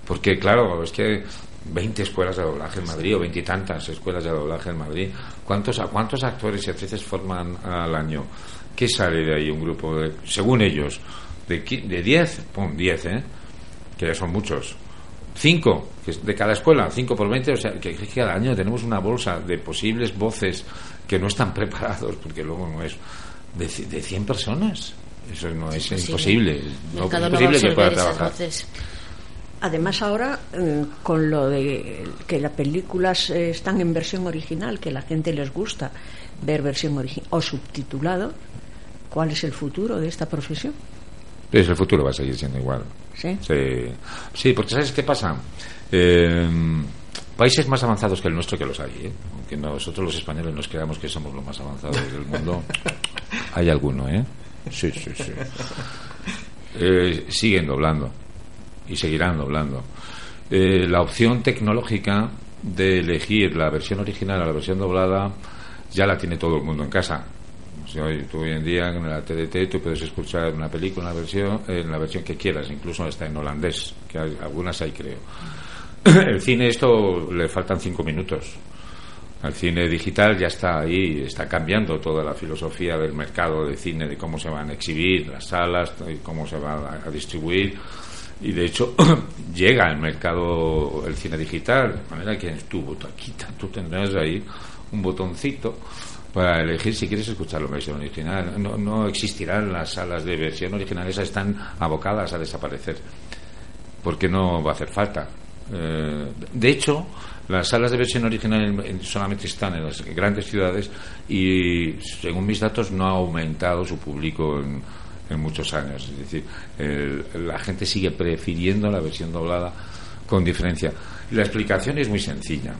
Porque, claro, es que 20 escuelas de doblaje en Madrid o veintitantas escuelas de doblaje en Madrid. ¿Cuántos, ¿A cuántos actores y actrices forman al año? ¿Qué sale de ahí un grupo, de, según ellos, de, de 10? Pum, 10, ¿eh? Que ya son muchos. 5 de cada escuela, 5 por 20, o sea, que, que cada año tenemos una bolsa de posibles voces que no están (laughs) preparados, porque luego no es, de, de 100 personas. Eso no es imposible. No, es
no va a
posible que pueda trabajar.
voces.
Además ahora mm, con lo de que las películas eh, están en versión original, que a la gente les gusta ver versión original o subtitulado, ¿cuál es el futuro de esta profesión?
Pues el futuro va a seguir siendo igual.
¿Sí?
Sí, Sí, porque ¿sabes qué pasa? Eh, países más avanzados que el nuestro que los hay, ¿eh? aunque nosotros los españoles nos creamos que somos los más avanzados del mundo, (laughs) hay alguno, ¿eh? Sí, sí, sí. Eh, siguen doblando y seguirán doblando. Eh, la opción tecnológica de elegir la versión original a la versión doblada ya la tiene todo el mundo en casa. Hoy- tú hoy en día en la TDT tú puedes escuchar una película en la versión, en la versión que quieras, incluso está en holandés, que hay- algunas hay creo. (coughs) El cine esto le faltan cinco minutos. El cine digital ya está ahí, está cambiando toda la filosofía del mercado de cine, de cómo se van a exhibir las salas, cómo se va a, distribuir. Y de hecho (coughs) llega al mercado el cine digital, de manera que en tu butaquita tú tendrás ahí un botoncito para elegir si quieres escuchar la versión original. No, no existirán las salas de versión original, esas están abocadas a desaparecer porque no va a hacer falta. Eh, de hecho, las salas de versión original en- en- solamente están en las grandes ciudades y, según mis datos, no ha aumentado su público en, muchos años. Es decir, la gente sigue prefiriendo la versión doblada con diferencia. La explicación es muy sencilla.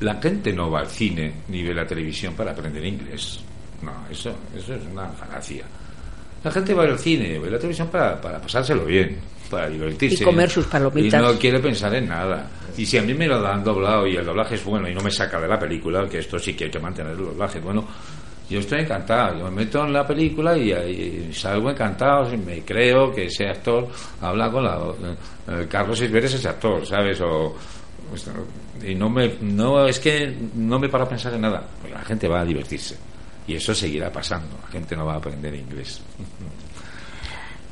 La gente no va al cine ni ve la televisión para aprender inglés. No, eso, eso es una falacia. La gente va al cine, ve la televisión para, para pasárselo bien, para divertirse.
Y comer sus palomitas.
Y no quiere pensar en nada. Y si a mí me lo dan doblado y el doblaje es bueno y no me saca de la película, que esto sí que hay que mantener el doblaje, bueno, yo estoy encantado. Yo me meto en la película y, y salgo encantado. y Me creo que ese actor habla con la. eh, Carlos Silver es ese actor, ¿sabes? O, y no me no es que no me paro a pensar en nada porque la gente va a divertirse y eso seguirá pasando la gente no va a aprender inglés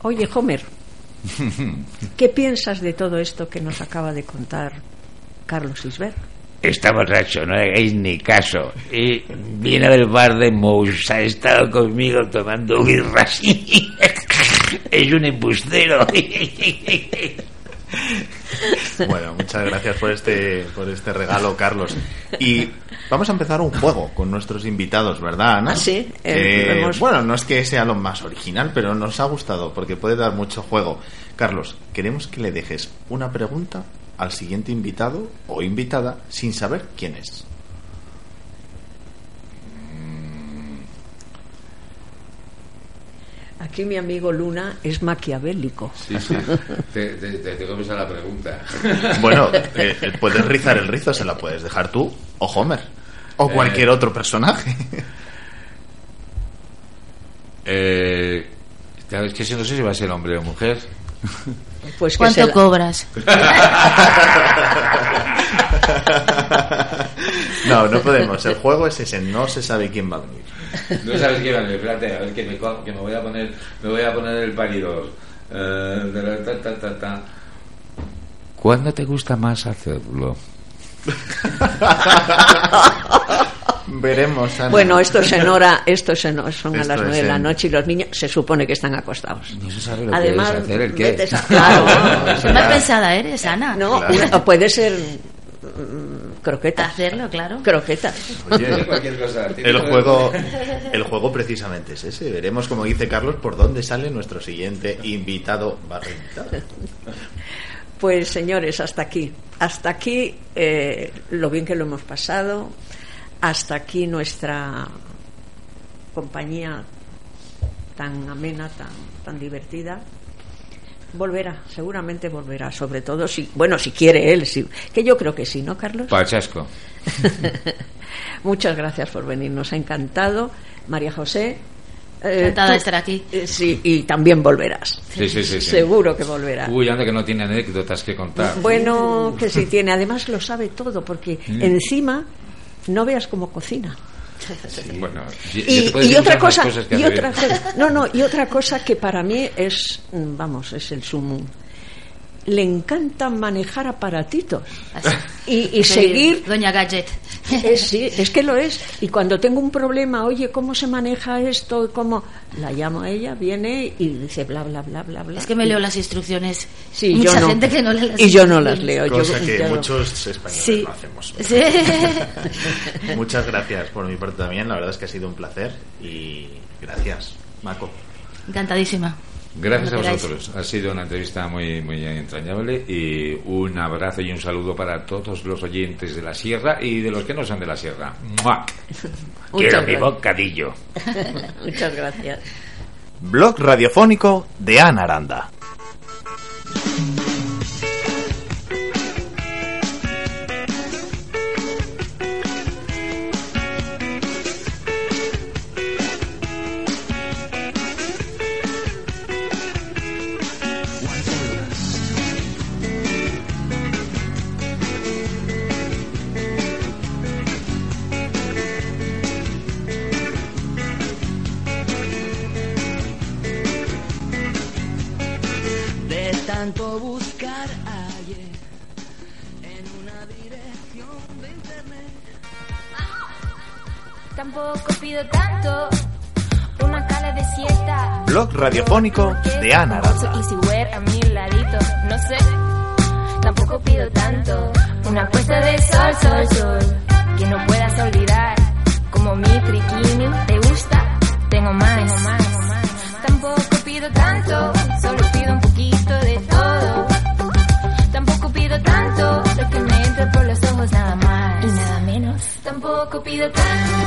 Oye, Homer, (laughs) ¿qué piensas de todo esto que nos acaba de contar Carlos Isber?
Está borracho, no le hagáis ni caso. Y viene del bar de Mous, ha estado conmigo tomando birras. (laughs) es un embustero. (laughs)
Bueno, muchas gracias por este, por este regalo, Carlos. Y vamos a empezar un juego con nuestros invitados, ¿verdad, Ana?
Ah, sí, eh,
Eh,
hemos-
Bueno, no es que sea lo más original, pero nos ha gustado porque puede dar mucho juego. Carlos, queremos que le dejes una pregunta al siguiente invitado o invitada sin saber quién es.
Aquí mi amigo Luna es maquiavélico.
Sí, sí. Te, te, te, te comes a la pregunta.
Bueno, eh, eh, puedes rizar el rizo, se la puedes dejar tú o Homer o
Eh.
cualquier otro personaje.
Eh, ¿Sabes que si no sé si va a ser hombre o mujer?
Pues que
¿Cuánto
la-
cobras? (laughs)
No, no podemos. El juego es ese, no se sabe quién va a venir. (laughs)
No sabes qué vale, espérate, a ver que me, que me voy a poner, me voy a poner el paridor. Eh, ta, ta, ta, ta. ¿Cuándo te gusta más hacerlo? (laughs)
Veremos. Ana.
Bueno, esto es en hora, esto es en son a las nueve de la noche y los niños se supone que están acostados.
No se sabe lo que
Además,
es hacer el qué.
vete a- claro, (laughs)
Qué mal pensada eres, Ana.
No,
Claro.
una- o puede ser croquetas.
Hacerlo, claro.
Croquetas.
Oye, (laughs)
Cualquier cosa.
el juego, el juego precisamente es ese. Veremos, como dice Carlos, por dónde sale nuestro siguiente invitado.
Pues señores, hasta aquí. Hasta aquí eh, lo bien que lo hemos pasado. Hasta aquí nuestra compañía tan amena, tan, tan divertida. Volverá, seguramente volverá, sobre todo si, bueno, si quiere él, si, que yo creo que sí, ¿no, Carlos?
Pachasco. (laughs)
Muchas gracias por venir, nos ha encantado. María José. eh,
Encantada de estar aquí.
eh, sí, y también volverás.
Sí, sí, sí, sí.
Seguro que volverá.
Uy, anda que no tiene anécdotas que contar.
Bueno, que sí tiene. Además lo sabe todo, porque
Mm.
encima no veas cómo cocina. (laughs)
Bueno, y,
otra cosa, y otra no, no, y otra cosa que para mí es, vamos, es el sumum. Le encanta manejar aparatitos y, seguir
Doña Gadget.
Eh, sí, es que lo es. Y cuando tengo un problema, oye, ¿cómo se maneja esto? ¿Cómo? La llamo a ella, viene y dice bla, bla, bla, bla, bla.
Es que me leo las instrucciones.
Sí,
Mucha
yo no.
gente que no lee las
Y yo no las leo. yo-
Cosa que
yo-
muchos españoles
Sí.
no hacemos.
Sí. (laughs)
Muchas gracias por mi parte también. La verdad es que ha sido un placer. Y gracias, Maco.
Encantadísima.
Gracias a vosotros. Ha sido una entrevista muy, muy entrañable y un abrazo y un saludo para todos los oyentes de la Sierra y de los que no son de la Sierra. ¡Mua! (laughs)
Quiero mi bocadillo. (laughs)
Muchas gracias.
Blog radiofónico de Ana Aranda. Radiofónico de Ana Aranda.
No sé. Tampoco pido tanto, una puesta de sol, sol, sol. Que no puedas olvidar, como mi triquini. ¿Te gusta? Tengo más, tengo más. Tampoco pido tanto, solo pido un poquito de todo. Tampoco pido tanto, lo que me entre por los ojos nada más y nada menos. Tampoco pido tanto,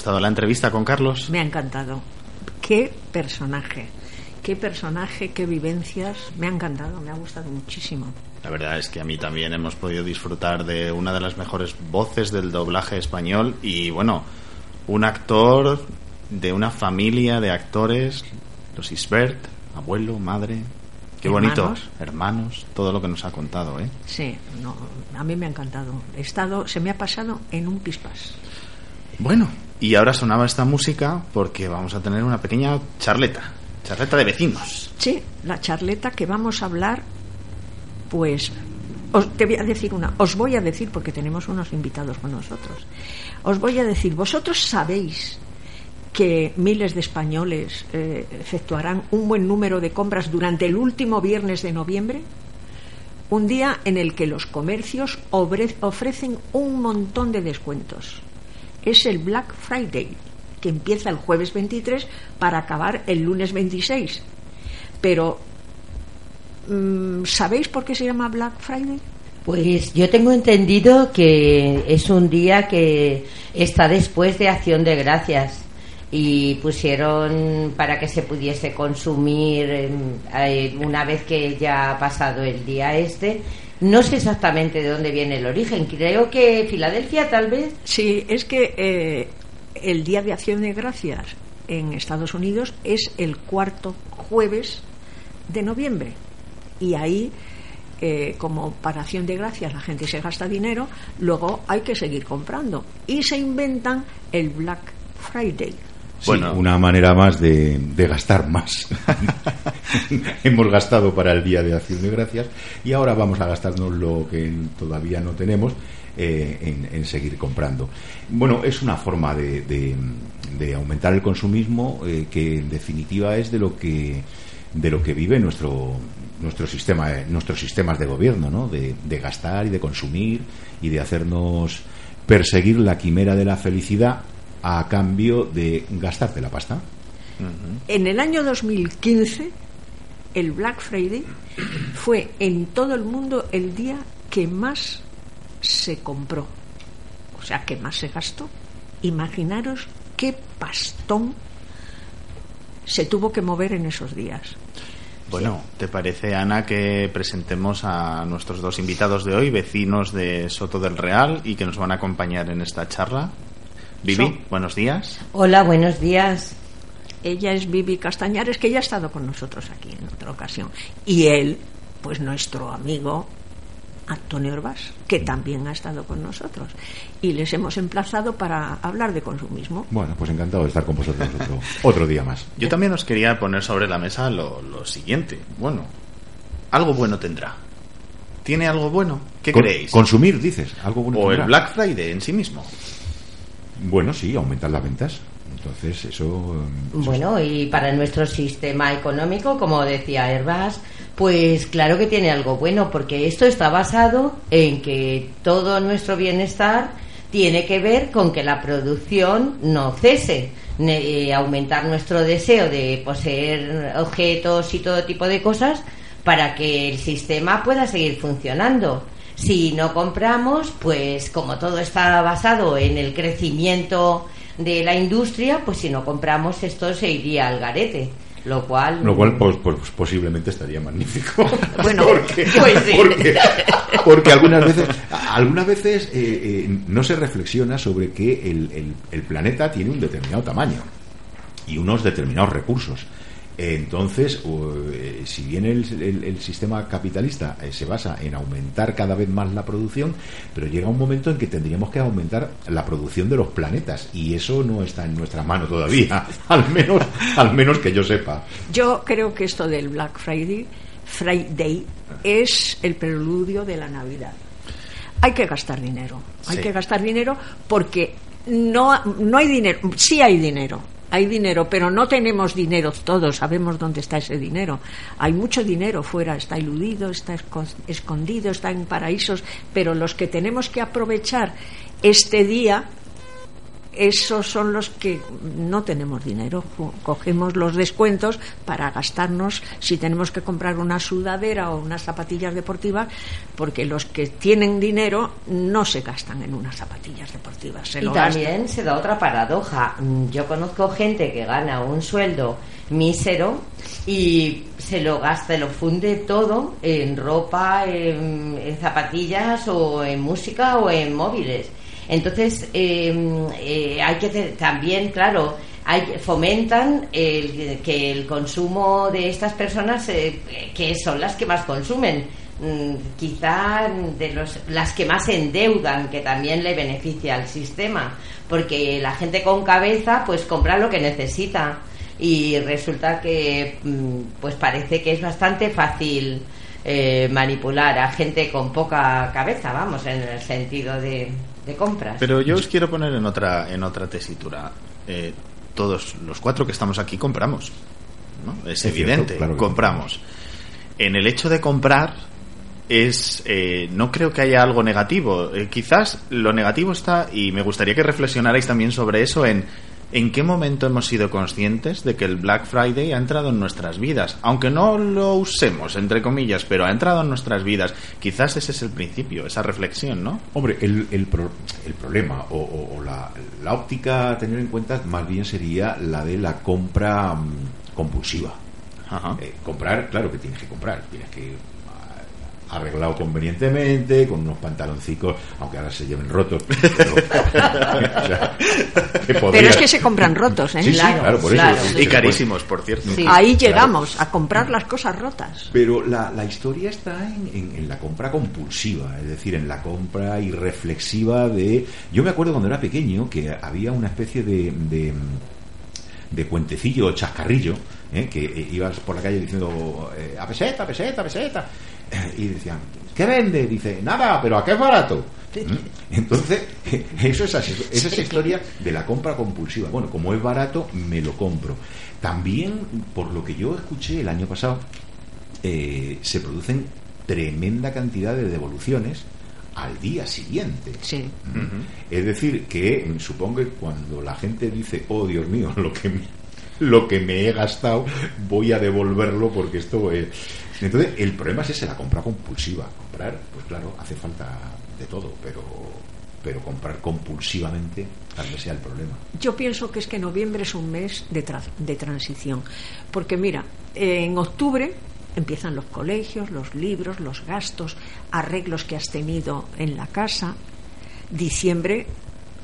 gustado la entrevista con Carlos?
Me ha encantado. Qué personaje. Qué personaje, qué vivencias. Me ha encantado, me ha gustado muchísimo.
La verdad es que a mí también hemos podido disfrutar de una de las mejores voces del doblaje español y bueno, un actor de una familia de actores, los Isbert, abuelo, madre, qué bonito,
Hermanos.
hermanos, todo lo que nos ha contado, ¿eh?
Sí, no, a mí me ha encantado. He estado, se me ha pasado en un pispás.
Bueno, y ahora sonaba esta música porque vamos a tener una pequeña charleta, charleta de vecinos.
Sí, la charleta que vamos a hablar, pues os, te voy a decir una, os voy a decir porque tenemos unos invitados con nosotros. Os voy a decir, vosotros sabéis que miles de españoles eh, efectuarán un buen número de compras durante el último viernes de noviembre? Un día en el que los comercios ofrecen un montón de descuentos. Es el Black Friday, que empieza el jueves 23 para acabar el lunes 26. Pero, mm, ¿sabéis por qué se llama Black Friday?
Pues yo tengo entendido que es un día que está después de Acción de Gracias y pusieron para que se pudiese consumir em, eh, una vez que ya ha pasado el día este. No sé exactamente de dónde viene el origen. Creo que Filadelfia tal vez.
Sí, es que eh, el Día de Acción de Gracias en Estados Unidos es el cuarto jueves de noviembre. Y ahí, eh, como para Acción de Gracias la gente se gasta dinero, luego hay que seguir comprando. Y se inventan el Black Friday.
Sí, una manera más de, de gastar más. (laughs) Hemos gastado para el Día de Acción de Gracias y ahora vamos a gastarnos lo que todavía no tenemos eh, en, en seguir comprando. Bueno, es una forma de, de- de aumentar el consumismo eh, que en definitiva es de lo que de lo que vive nuestro nuestro sistema eh, nuestros sistemas de gobierno, ¿no? De, de gastar y de consumir y de hacernos perseguir la quimera de la felicidad a cambio de gastarte la pasta.
En el año 2015, el Black Friday fue en todo el mundo el día que más se compró, o sea, que más se gastó. Imaginaros qué pastón se tuvo que mover en esos días.
Bueno, ¿te parece, Ana, que presentemos a nuestros dos invitados de hoy, vecinos de Soto del Real, y que nos van a acompañar en esta charla? Vivi,
So-
buenos días.
Hola, buenos días.
Ella es Vivi Castañares, que ya ha estado con nosotros aquí en otra ocasión. Y él, pues nuestro amigo Antonio Herbás, que también ha estado con nosotros. Y les hemos emplazado para hablar de consumismo.
Bueno, pues encantado de estar con vosotros otro, otro (laughs) día más.
Yo también os quería poner sobre la mesa lo, lo siguiente. Bueno, algo bueno tendrá. ¿Tiene algo bueno? ¿Qué
Con-
creéis?
Consumir, dices. Algo bueno
o el. Black Friday en sí mismo.
Bueno, sí, aumentar las ventas. Entonces, eso. eh,
Bueno, y para nuestro sistema económico, como decía Herbás, pues claro que tiene algo bueno, porque esto está basado en que todo nuestro bienestar tiene que ver con que la producción no cese, eh, aumentar nuestro deseo de poseer objetos y todo tipo de cosas para que el sistema pueda seguir funcionando. Si no compramos, pues como todo está basado en el crecimiento de la industria, pues si no compramos esto se iría al garete. Lo cual.
Lo cual, pues, pues, posiblemente estaría magnífico. (laughs)
Bueno,
porque,
pues sí.
porque, porque algunas veces, algunas veces eh, eh, no se reflexiona sobre que el, el- el planeta tiene un determinado tamaño y unos determinados recursos. Entonces, eh, si bien el, el- el sistema capitalista eh, se basa en aumentar cada vez más la producción, pero llega un momento en que tendríamos que aumentar la producción de los planetas y eso no está en nuestra mano todavía, (laughs) al menos, al menos que yo sepa.
Yo creo que esto del Black Friday, Friday es el preludio de la Navidad. Hay que gastar dinero, hay
Sí.
que gastar dinero porque no, no hay dinero, sí hay dinero, hay dinero, pero no tenemos dinero todos, sabemos dónde está ese dinero. Hay mucho dinero fuera, está iludido, está esco- escondido, está en paraísos, pero los que tenemos que aprovechar este día esos son los que no tenemos dinero. Cogemos los descuentos para gastarnos si tenemos que comprar una sudadera o unas zapatillas deportivas, porque los que tienen dinero no se gastan en unas zapatillas deportivas. Se
y
lo
también
gastan.
se da otra paradoja. Mm, Yo conozco gente que gana un sueldo mísero y se lo gasta, lo funde todo en ropa, en, en zapatillas o en música o en móviles. Entonces, eh, eh, hay que también, claro, hay, fomentan el, que el consumo de estas personas, eh, que son las que más consumen, mm, quizá de los, las que más endeudan, que también le beneficia al sistema, porque la gente con cabeza pues compra lo que necesita. Y resulta que mm, pues parece que es bastante fácil eh, manipular a gente con poca cabeza, vamos, en el sentido de, de compras.
Pero yo os quiero poner en otra, en otra tesitura. Eh, todos los cuatro que estamos aquí compramos. ¿no? Es,
Es
evidente,
cierto, claro que
compramos. En el hecho de comprar es eh, no creo que haya algo negativo. Eh, quizás lo negativo está y me gustaría que reflexionarais también sobre eso en en qué momento hemos sido conscientes de que el Black Friday ha entrado en nuestras vidas, aunque no lo usemos entre comillas, pero ha entrado en nuestras vidas. Quizás ese es el principio, esa reflexión, ¿no?
Hombre, el, el, pro- el problema o, o- o la, la óptica a tener en cuenta más bien sería la de la compra mm, compulsiva. Eh, comprar, claro que tienes que comprar, tienes que arreglado convenientemente, con unos pantaloncicos, aunque ahora se lleven rotos. Pero, (laughs) o sea, que
Pero
podrías-
es que se compran rotos, ¿eh?
Sí, sí, claro, por eso.
Y carísimos, por cierto.
Ahí
Claro.
llegamos a comprar las cosas rotas.
Pero la, la historia está en, en- en la compra compulsiva, es decir, en la compra irreflexiva de... Yo me acuerdo cuando era pequeño que había una especie de, de, de cuentecillo o chascarrillo, ¿eh? que eh, ibas por la calle diciendo, eh, a peseta, a peseta, a peseta, y decían, ¿qué vende? Dice, nada, pero ¿a qué es barato? ¿Mm? Entonces, (laughs) eso es así, es esa historia de la compra compulsiva. Bueno, como es barato, me lo compro. También, por lo que yo escuché el año pasado, eh, se producen tremenda cantidad de devoluciones al día siguiente. ¿Mm? Es decir, que mm, supongo que cuando la gente dice, oh Dios mío, lo que me, lo que me he gastado, voy a devolverlo porque esto es. Entonces, el problema es ese, la compra compulsiva. Comprar, pues claro, hace falta de todo, pero, pero comprar compulsivamente tal vez sea el problema.
Yo pienso que es que noviembre es un mes de, tra- de transición. Porque mira, en octubre empiezan los colegios, los libros, los gastos, arreglos que has tenido en la casa. Diciembre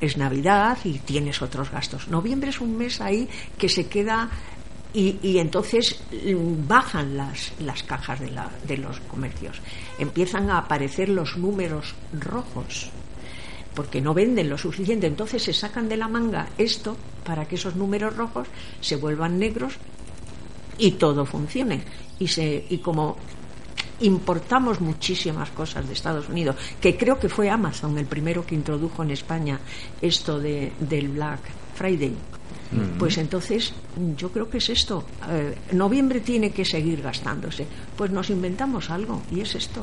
es Navidad y tienes otros gastos. Noviembre es un mes ahí que se queda y, y entonces mm, bajan las, las cajas de, la- de los comercios. Empiezan a aparecer los números rojos porque no venden lo suficiente. Entonces se sacan de la manga esto para que esos números rojos se vuelvan negros y todo funcione. Y, se, y como importamos muchísimas cosas de Estados Unidos, que creo que fue Amazon el primero que introdujo en España esto de, del Black Friday. Pues entonces yo creo que es esto. Eh, noviembre tiene que seguir gastándose. Pues nos inventamos algo y es esto.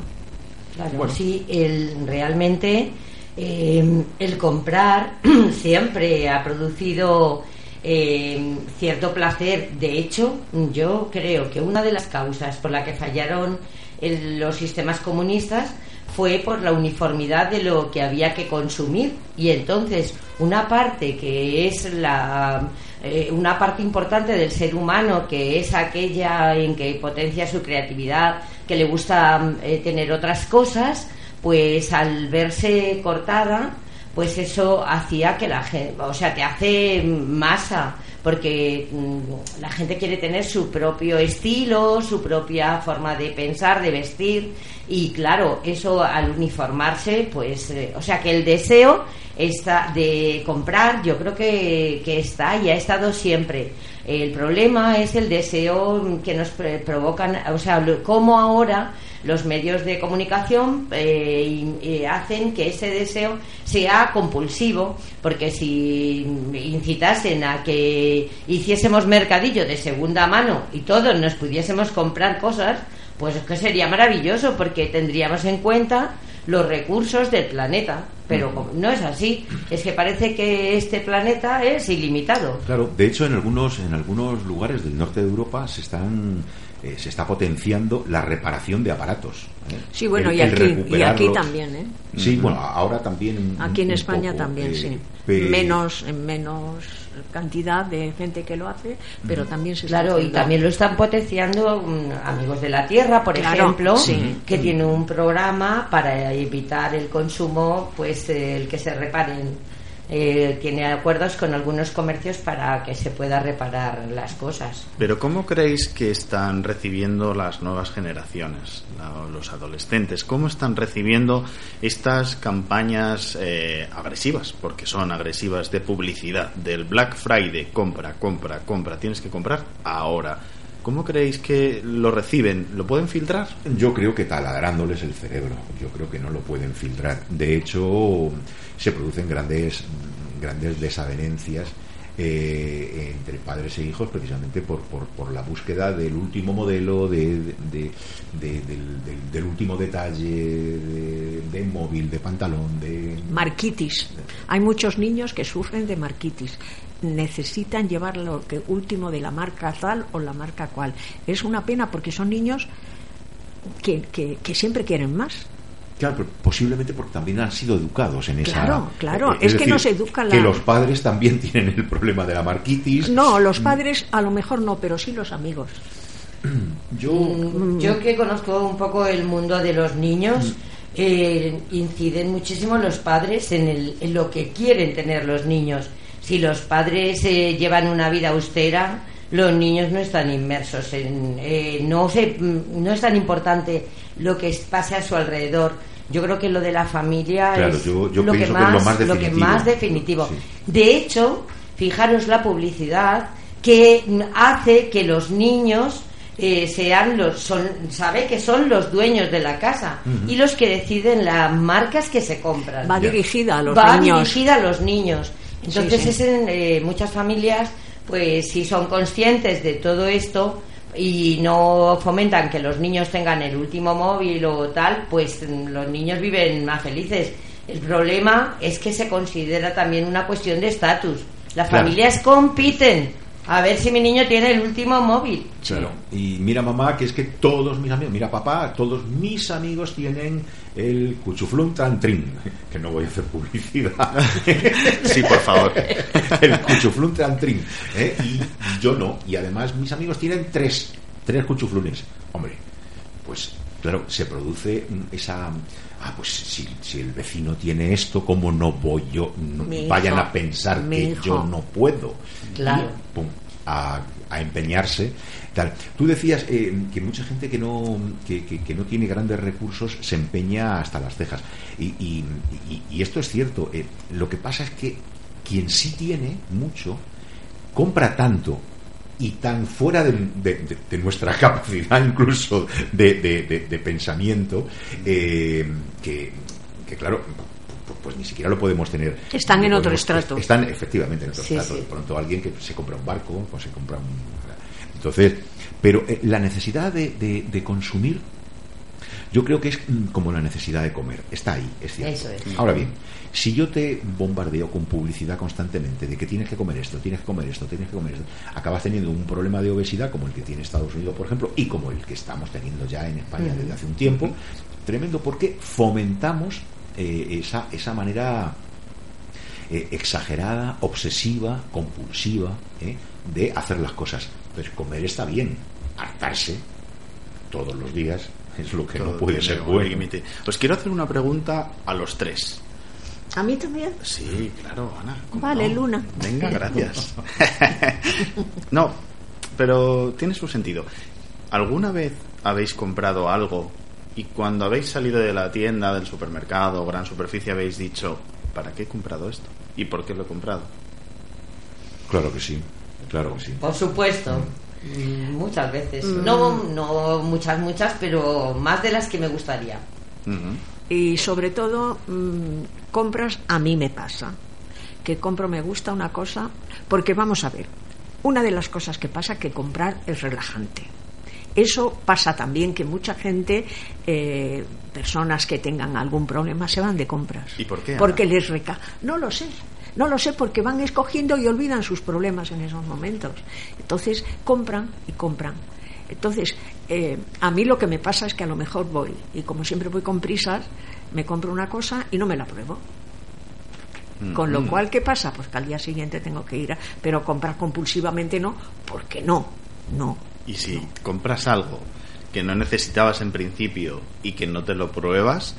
Claro, sí, el, realmente eh, el comprar (clears throat) siempre ha producido eh, cierto placer. De hecho, yo creo que una de las causas por la que fallaron el- los sistemas comunistas fue por la uniformidad de lo que había que consumir. Y entonces una parte que es la eh, una parte importante del ser humano que es aquella en que potencia su creatividad que le gusta eh, tener otras cosas pues al verse cortada pues eso hacía que la o sea te hace masa porque mm, la gente quiere tener su propio estilo, su propia forma de pensar, de vestir y claro, eso al uniformarse, pues, eh, o sea que el deseo está de comprar, yo creo que, que está y ha estado siempre. El problema es el deseo que nos provocan, o sea, cómo ahora los medios de comunicación eh, hacen que ese deseo sea compulsivo, porque si incitasen a que hiciésemos mercadillo de segunda mano y todos nos pudiésemos comprar cosas, pues es que sería maravilloso, porque tendríamos en cuenta los recursos del planeta. Pero no es así, es que parece que este planeta es ilimitado.
Claro, de hecho en algunos en algunos lugares del norte de Europa se están eh, se está potenciando la reparación de aparatos. ¿eh?
Sí, bueno,
El-
y
el
aquí, y aquí también, ¿eh?
Sí, bueno, ahora también.
Aquí en España
poco,
también,
eh,
sí. Menos, en menos cantidad de gente que lo hace, pero también se está
Claro, y también lo están potenciando mm, Amigos de la Tierra, por
Claro,
ejemplo,
sí.
que tiene un programa para evitar el consumo, pues el que se reparen. Eh, tiene acuerdos con algunos comercios para que se pueda reparar las cosas.
Pero ¿cómo creéis que están recibiendo las nuevas generaciones, los adolescentes? ¿Cómo están recibiendo estas campañas eh, agresivas? Porque son agresivas de publicidad, del Black Friday, compra, compra, compra, tienes que comprar ahora. ¿Cómo creéis que lo reciben? ¿Lo pueden filtrar?
Yo creo que taladrándoles el cerebro. Yo creo que no lo pueden filtrar. De hecho, se producen grandes, grandes desavenencias eh, entre padres e hijos precisamente por, por, por la búsqueda del último modelo, de, de- de- del, del- del último detalle, de, de móvil, de pantalón, de...
Marquitis. Hay muchos niños que sufren de marquitis. Necesitan llevar lo que último de la marca tal o la marca cual. Es una pena porque son niños que, que- que siempre quieren más.
Claro, pero posiblemente porque también han sido educados en esa...
Claro, claro.
eh,
Es que
decir,
no se educa la-
Que los padres también (laughs) tienen el problema de la marquitis.
No, los padres a lo mejor no, pero sí los amigos. (clears throat)
Yo,
Mm, Yo que conozco un poco el mundo de los niños, eh, inciden muchísimo los padres en, el- en lo que quieren tener los niños. Si los padres eh, llevan una vida austera, los niños no están inmersos en. eh, no, se, mm, no es tan importante lo que pase a su alrededor. Yo creo que lo de la familia
Claro,
es,
yo- yo
lo, que
pienso que es
más,
lo más
lo que
definitivo.
más definitivo. De hecho, fijaros la publicidad que hace que los niños eh, sean los son sabe que son los dueños de la casa y los que deciden las marcas que se compran.
Va dirigida a los
Va
niños.
dirigida a los niños. Entonces
Sí,
en eh, muchas familias pues si son conscientes de todo esto y no fomentan que los niños tengan el último móvil o tal, pues los niños viven más felices. El problema es que se considera también una cuestión de estatus. Las
Claro.
familias compiten a ver si mi niño tiene el último móvil.
Claro. Y mira mamá, que es que todos mis amigos, mira papá, todos mis amigos tienen el cuchuflum trantrin, que no voy a hacer publicidad. (laughs)
Sí, por favor.
el cuchuflum trantrin. ¿eh? Y yo no. Y además mis amigos tienen tres, tres cuchuflunes. Hombre, pues claro, se produce mm, esa... Ah, pues si, si el vecino tiene esto, ¿cómo no voy yo? No- vayan a pensar que
hijo.
yo no puedo.
Claro.
Y, pum, a, a empeñarse. Tal. Tú decías eh, que mucha gente que no, que, que- que no tiene grandes recursos se empeña hasta las cejas. Y, y- y- y esto es cierto. eh, lo que pasa es que quien sí tiene mucho, compra tanto y tan fuera de, de- de- de nuestra (laughs) capacidad incluso de, pensamiento eh, que, que, claro pues, pues ni siquiera lo podemos tener
Están en otro estrato.
están efectivamente en otro
Sí,
estrato
sí.
de pronto alguien que se compra un barco o se compra un entonces pero eh, la necesidad de consumir yo creo que es como la necesidad de comer. Está ahí, es cierto.
Eso es.
Ahora bien, si yo te bombardeo con publicidad constantemente de que tienes que comer esto, tienes que comer esto, tienes que comer esto, acabas teniendo un problema de obesidad como el que tiene Estados Unidos, por ejemplo, y como el que estamos teniendo ya en España desde hace un tiempo, tremendo porque fomentamos eh, esa, esa manera eh, exagerada, obsesiva, compulsiva ¿eh? de hacer las cosas. Pues comer está bien, hartarse todos los días es lo que no puede ser
un
bueno.
límite. Os quiero hacer una pregunta a los tres.
¿A mí también?
Sí, claro, Ana. ¿cómo
Vale,
no?
Luna.
Venga, gracias. (laughs) no, pero tiene su sentido. ¿Alguna vez habéis comprado algo y cuando habéis salido de la tienda, del supermercado o gran superficie habéis dicho, ¿para qué he comprado esto? ¿Y por qué lo he comprado?
Claro que sí, claro que sí.
Por supuesto. Mm, Muchas veces.
Mm.
No, no muchas, muchas, pero más de las que me gustaría.
Y sobre todo, mm, compras, a mí me pasa. Que compro, me gusta una cosa, porque vamos a ver, una de las cosas que pasa que comprar es relajante. Eso pasa también que mucha gente, eh, personas que tengan algún problema, se van de compras.
¿Y por qué? Ana?
Porque les reca. No lo sé. No lo sé porque van escogiendo y olvidan sus problemas en esos momentos. Entonces compran y compran. Entonces, eh, a mí lo que me pasa es que a lo mejor voy, y como siempre voy con prisas, me compro una cosa y no me la pruebo. Con lo
Mm.
cual, ¿qué pasa? Pues que al día siguiente tengo que ir a... Pero comprar compulsivamente no, porque no, no.
Y si compras algo que no necesitabas en principio y que no te lo pruebas,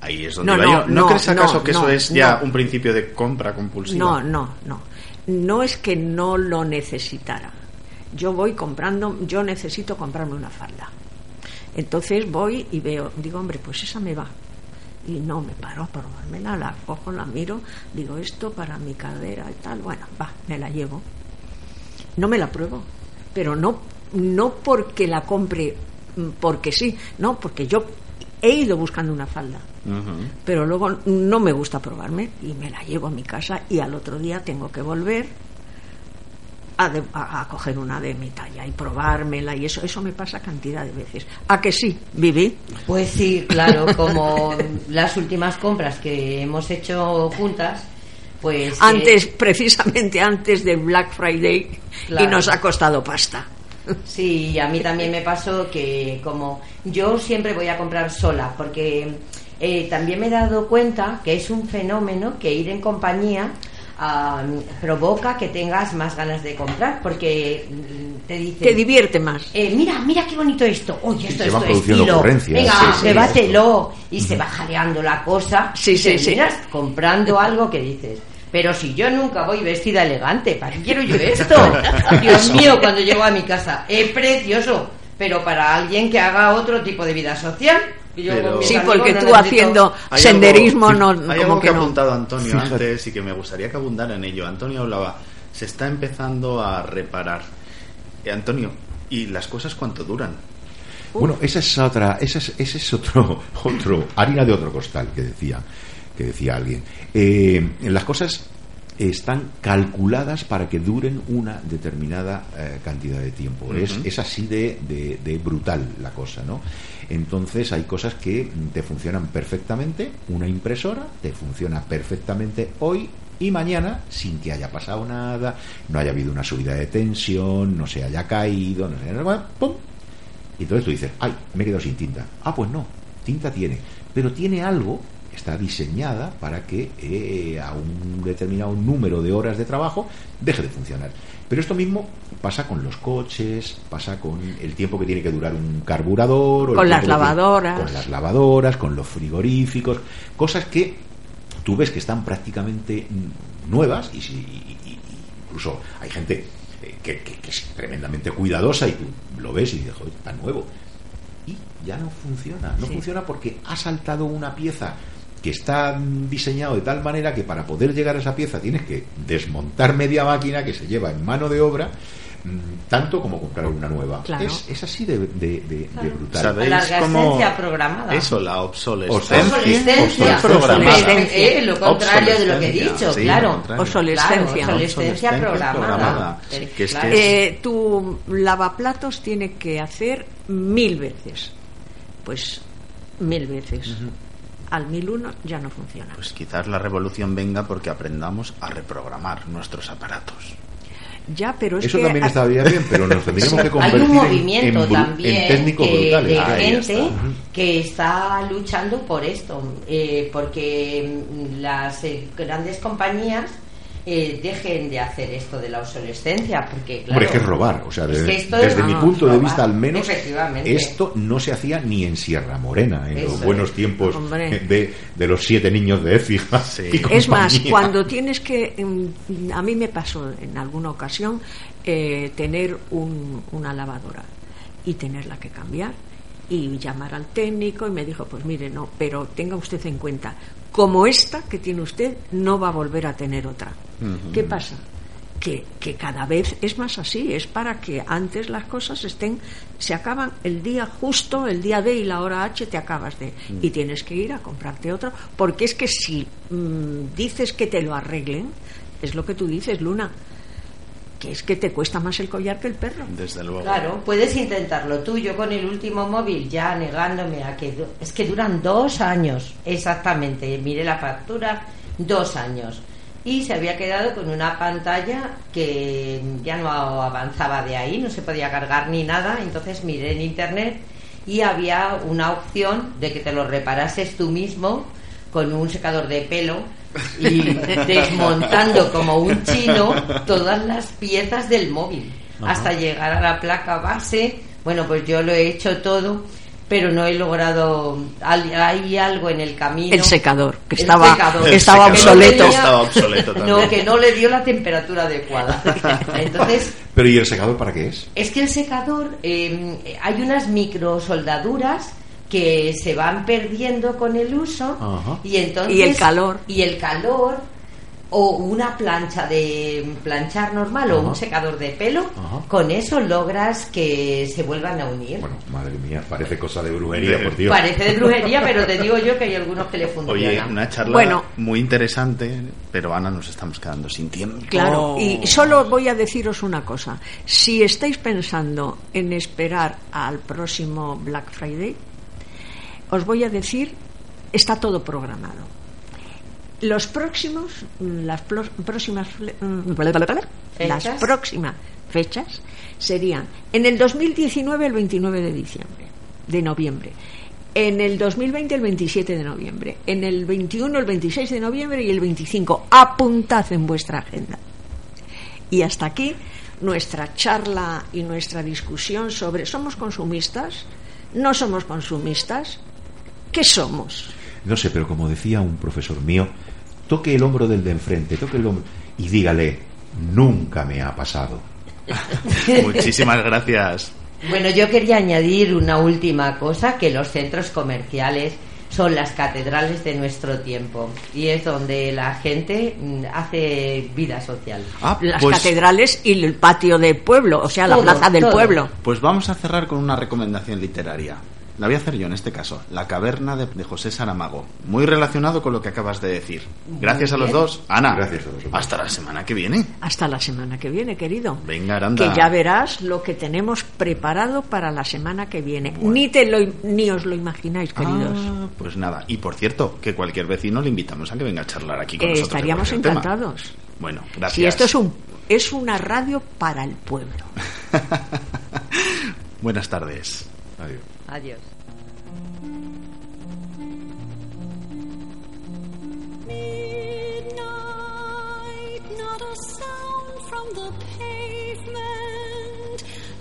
ahí es donde
No, no,
yo. ¿No,
no,
crees acaso que eso es ya un principio de compra compulsiva?
No, no, no. No es que no lo necesitara. Yo voy comprando, yo necesito comprarme una falda. Entonces voy y veo, digo, hombre, pues esa me va. Y no me paro a probármela, la cojo, la miro, digo, esto para mi cadera y tal, bueno, va, me la llevo. No me la pruebo, pero no, no porque la compre mm, porque sí, no, porque yo he ido buscando una falda pero luego no me gusta probarme y me la llevo a mi casa y al otro día tengo que volver a, de- a- a coger una de mi talla y probármela y eso eso me pasa cantidad de veces. ¿A que sí, Vivi?
Pues sí, claro, como (laughs) las últimas compras que hemos hecho juntas, pues... eh,
Antes, precisamente antes del Black Friday y nos ha costado pasta. (laughs)
Sí, a mí también me pasó que como yo siempre voy a comprar sola, porque eh, también me he dado cuenta que es un fenómeno que ir en compañía provoca que tengas más ganas de comprar, porque mm, te dice...
Te divierte más.
Eh, mira, mira qué bonito esto. Oye, esto
se
esto
van
es
produciendo
estilo.
ocurrencias,
Venga,
sí, sí,
debátelo. Y se va jaleando la cosa.
Sí, sí, sí.
comprando algo que dices. Pero si yo nunca voy vestida elegante, ¿para qué quiero yo esto? (laughs) Dios mío, cuando llego a mi casa, es precioso. Pero para alguien que haga otro tipo de vida social. que yo
Pero-
con mis
Sí, porque tú haciendo
Hay
senderismo
algo-
no,
Hay
como
algo que,
que
ha apuntado Antonio antes y que me gustaría que abundara en ello. Antonio hablaba, se está empezando a reparar. Eh, Antonio, ¿y las cosas cuánto duran?
Bueno, esa es otra, esa es, ese es otro, (laughs) otro, harina de otro costal que decía, que decía alguien. Eh, las cosas están calculadas para que duren una determinada eh, cantidad de tiempo. es, es así de, de- de brutal la cosa, ¿no? Entonces hay cosas que te funcionan perfectamente, una impresora te funciona perfectamente hoy y mañana sin que haya pasado nada, no haya habido una subida de tensión, no se haya caído, no se haya... ¡Pum! Y entonces tú dices, ay, me he quedado sin tinta. Ah, pues no, tinta tiene. Pero tiene algo, está diseñada para que eh, a un determinado número de horas de trabajo deje de funcionar. Pero esto mismo pasa con los coches, pasa con el tiempo que tiene que durar un carburador. o
Con las
tiene-
lavadoras.
Con las lavadoras, con los frigoríficos, cosas que tú ves que están prácticamente nuevas y, si- y- incluso hay gente eh, que, que- que es tremendamente cuidadosa y tú lo ves y dices, joder, está nuevo. Y ya no funciona. No
Sí.
funciona porque ha saltado una pieza que está diseñado de tal manera que para poder llegar a esa pieza tienes que desmontar media máquina que se lleva en mano de obra mm, tanto como comprar una nueva.
Claro.
Es, es así de, de- de- de brutal.
¿Sabéis
Larga
cómo
esencia programada.
Eso, la obsolescencia.
Obsolescencia.
programada.
Obsolescencia. Eh, lo contrario de lo que he dicho,
sí,
claro.
Obsolescencia.
Claro, obsolescencia programada.
Sí, que es que
claro.
es-
Eh, tu lavaplatos tiene que hacer mil veces. Pues mil veces. Al mil uno ya no funciona.
Pues quizás la revolución venga porque aprendamos a reprogramar nuestros aparatos.
Ya, pero es
Eso
que
también estaría bien, pero nos tendríamos que
Hay
convertir
un
en-
movimiento
en,
también
en técnicos
que-
brutales.
de
Ahí
gente
está.
que está luchando por esto, eh, porque mm, las eh, grandes compañías eh, dejen de hacer esto de la obsolescencia, porque claro,
Hombre, es que es robar. O sea,
es
desde,
que esto es
desde mi
robar,
punto de vista, al menos, esto no se hacía ni en Sierra Morena, en
Eso
los buenos
es.
tiempos de, de los siete niños de Écija. (laughs) y
Es más, cuando tienes que, mm, a mí me pasó en alguna ocasión eh, tener un- una lavadora y tenerla que cambiar y llamar al técnico y me dijo, pues mire, no, pero tenga usted en cuenta, como esta que tiene usted no va a volver a tener otra. ¿Qué pasa? Que, que cada vez es más así, es para que antes las cosas estén, se acaban el día justo, el día D y la hora H te acabas de,
Mm.
y tienes que ir a comprarte otro, porque es que si mm, dices que te lo arreglen, es lo que tú dices, Luna, que es que te cuesta más el collar que el perro.
Desde luego.
Claro, puedes intentarlo tú. Yo con el último móvil ya negándome a que... Es que duran dos años, exactamente. Miré la factura, dos años. Y se había quedado con una pantalla que ya no avanzaba de ahí, no se podía cargar ni nada. Entonces miré en internet y había una opción de que te lo reparases tú mismo con un secador de pelo y desmontando como un chino todas las piezas del móvil
Ajá.
hasta llegar a la placa base. Bueno, pues yo lo he hecho todo, pero no he logrado. Hay algo en el camino.
El secador, que
El
estaba-
secador.
estaba
Que no
obsoleto.
tenía-
Estaba obsoleto
No, que no le dio la temperatura adecuada. (laughs) Entonces,
Pero ¿y el secador para qué es?
es que el secador, eh, hay unas microsoldaduras que se van perdiendo con el uso
Ajá.
y entonces
Y el calor.
y el calor o una plancha de planchar normal o un secador de pelo,
Ajá.
con eso logras que se vuelvan a unir.
Madre mía, parece cosa de brujería, por Dios.
Parece de brujería, (laughs) pero te digo yo que hay algunos que le
Oye,
funcionan.
una charla
Bueno.
muy interesante, pero Ana, nos estamos quedando sin tiempo.
Claro, y solo voy a deciros una cosa. Si estáis pensando en esperar al próximo Black Friday, os voy a decir, está todo programado. Los próximos, mm, las próximas, mm, las próximas fechas serían en el 2019 el 29 de diciembre, de noviembre. En el 2020 el 27 de noviembre, en el 21 el 26 de noviembre y el 25. Apuntad en vuestra agenda. Y hasta aquí nuestra charla y nuestra discusión sobre ¿somos consumistas? ¿No somos consumistas? ¿Qué somos?
No sé, pero como decía un profesor mío, toque el hombro del de enfrente, toque el hombro y dígale, nunca me ha pasado. (laughs) (laughs)
Muchísimas gracias.
Bueno, yo quería añadir una última cosa, que los centros comerciales son las catedrales de nuestro tiempo y es donde la gente mm, hace vida social.
Las
pues-
catedrales y el patio del pueblo, o sea, la plaza del
todo.
pueblo.
Pues vamos a cerrar con una recomendación literaria. La voy a hacer yo en este caso. La caverna de, de José Saramago. Muy relacionado con lo que acabas de decir. Gracias a los dos. Ana.
Gracias a vosotros.
Hasta la semana que viene.
Hasta la semana que viene, querido.
Venga, Aranda.
Que ya verás lo que tenemos preparado para la semana que viene. Ni, te lo, ni os lo imagináis, queridos.
Ah, pues nada. Y por cierto, que cualquier vecino le invitamos a que venga a charlar aquí con
Eh,
nosotros.
estaríamos
tema.
encantados.
Bueno, gracias.
Si esto es, un, es una radio para el pueblo. (laughs)
Buenas tardes.
Adiós.
Adiós.
Midnight, not a sound from the pavement.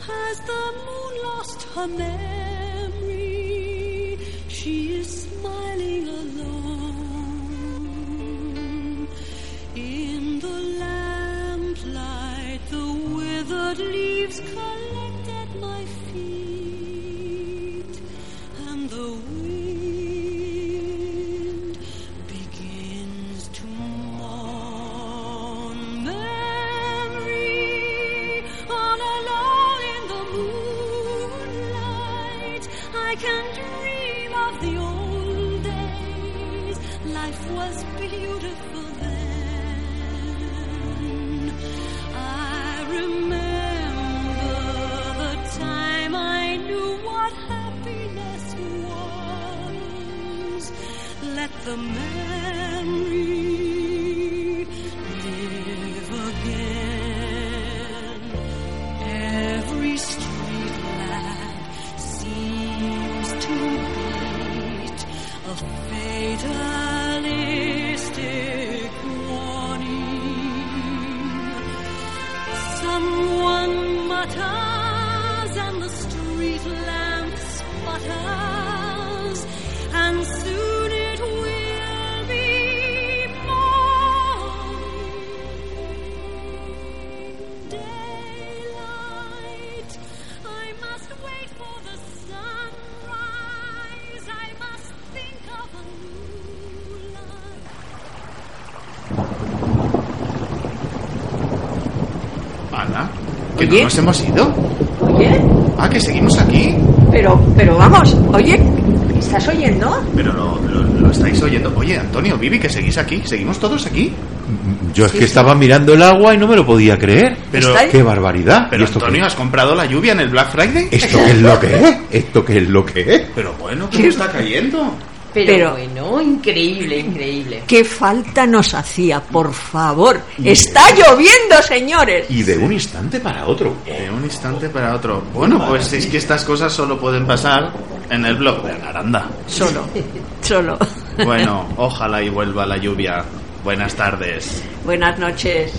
Has the moon lost her memory? She is smiling
que
Oye.
no nos hemos ido.
Oye,
Ah, que seguimos aquí.
pero, pero vamos, oye, ¿estás oyendo?
Pero lo, lo- lo estáis oyendo. Oye, Antonio, Vivi, que seguís aquí. ¿Seguimos todos aquí?
Yo es que estaba mirando el agua y no me lo podía creer.
Pero-
¡Qué barbaridad!
Pero
¿Y esto
Antonio,
qué-
¿has comprado la lluvia en el Black Friday?
¿Esto qué es lo que es? ¿Esto qué es lo que es?
Pero bueno, ¿cómo está cayendo?
Pero,
Pero-
bueno, increíble, increíble.
¿Qué falta nos hacía, por favor? ¡Está lloviendo, señores!
Y de un instante para otro.
De un instante para otro. Bueno, pues es que estas cosas solo pueden pasar en el blog de Anaranda.
Solo, solo.
Bueno, ojalá y vuelva la lluvia. Buenas tardes.
Buenas noches.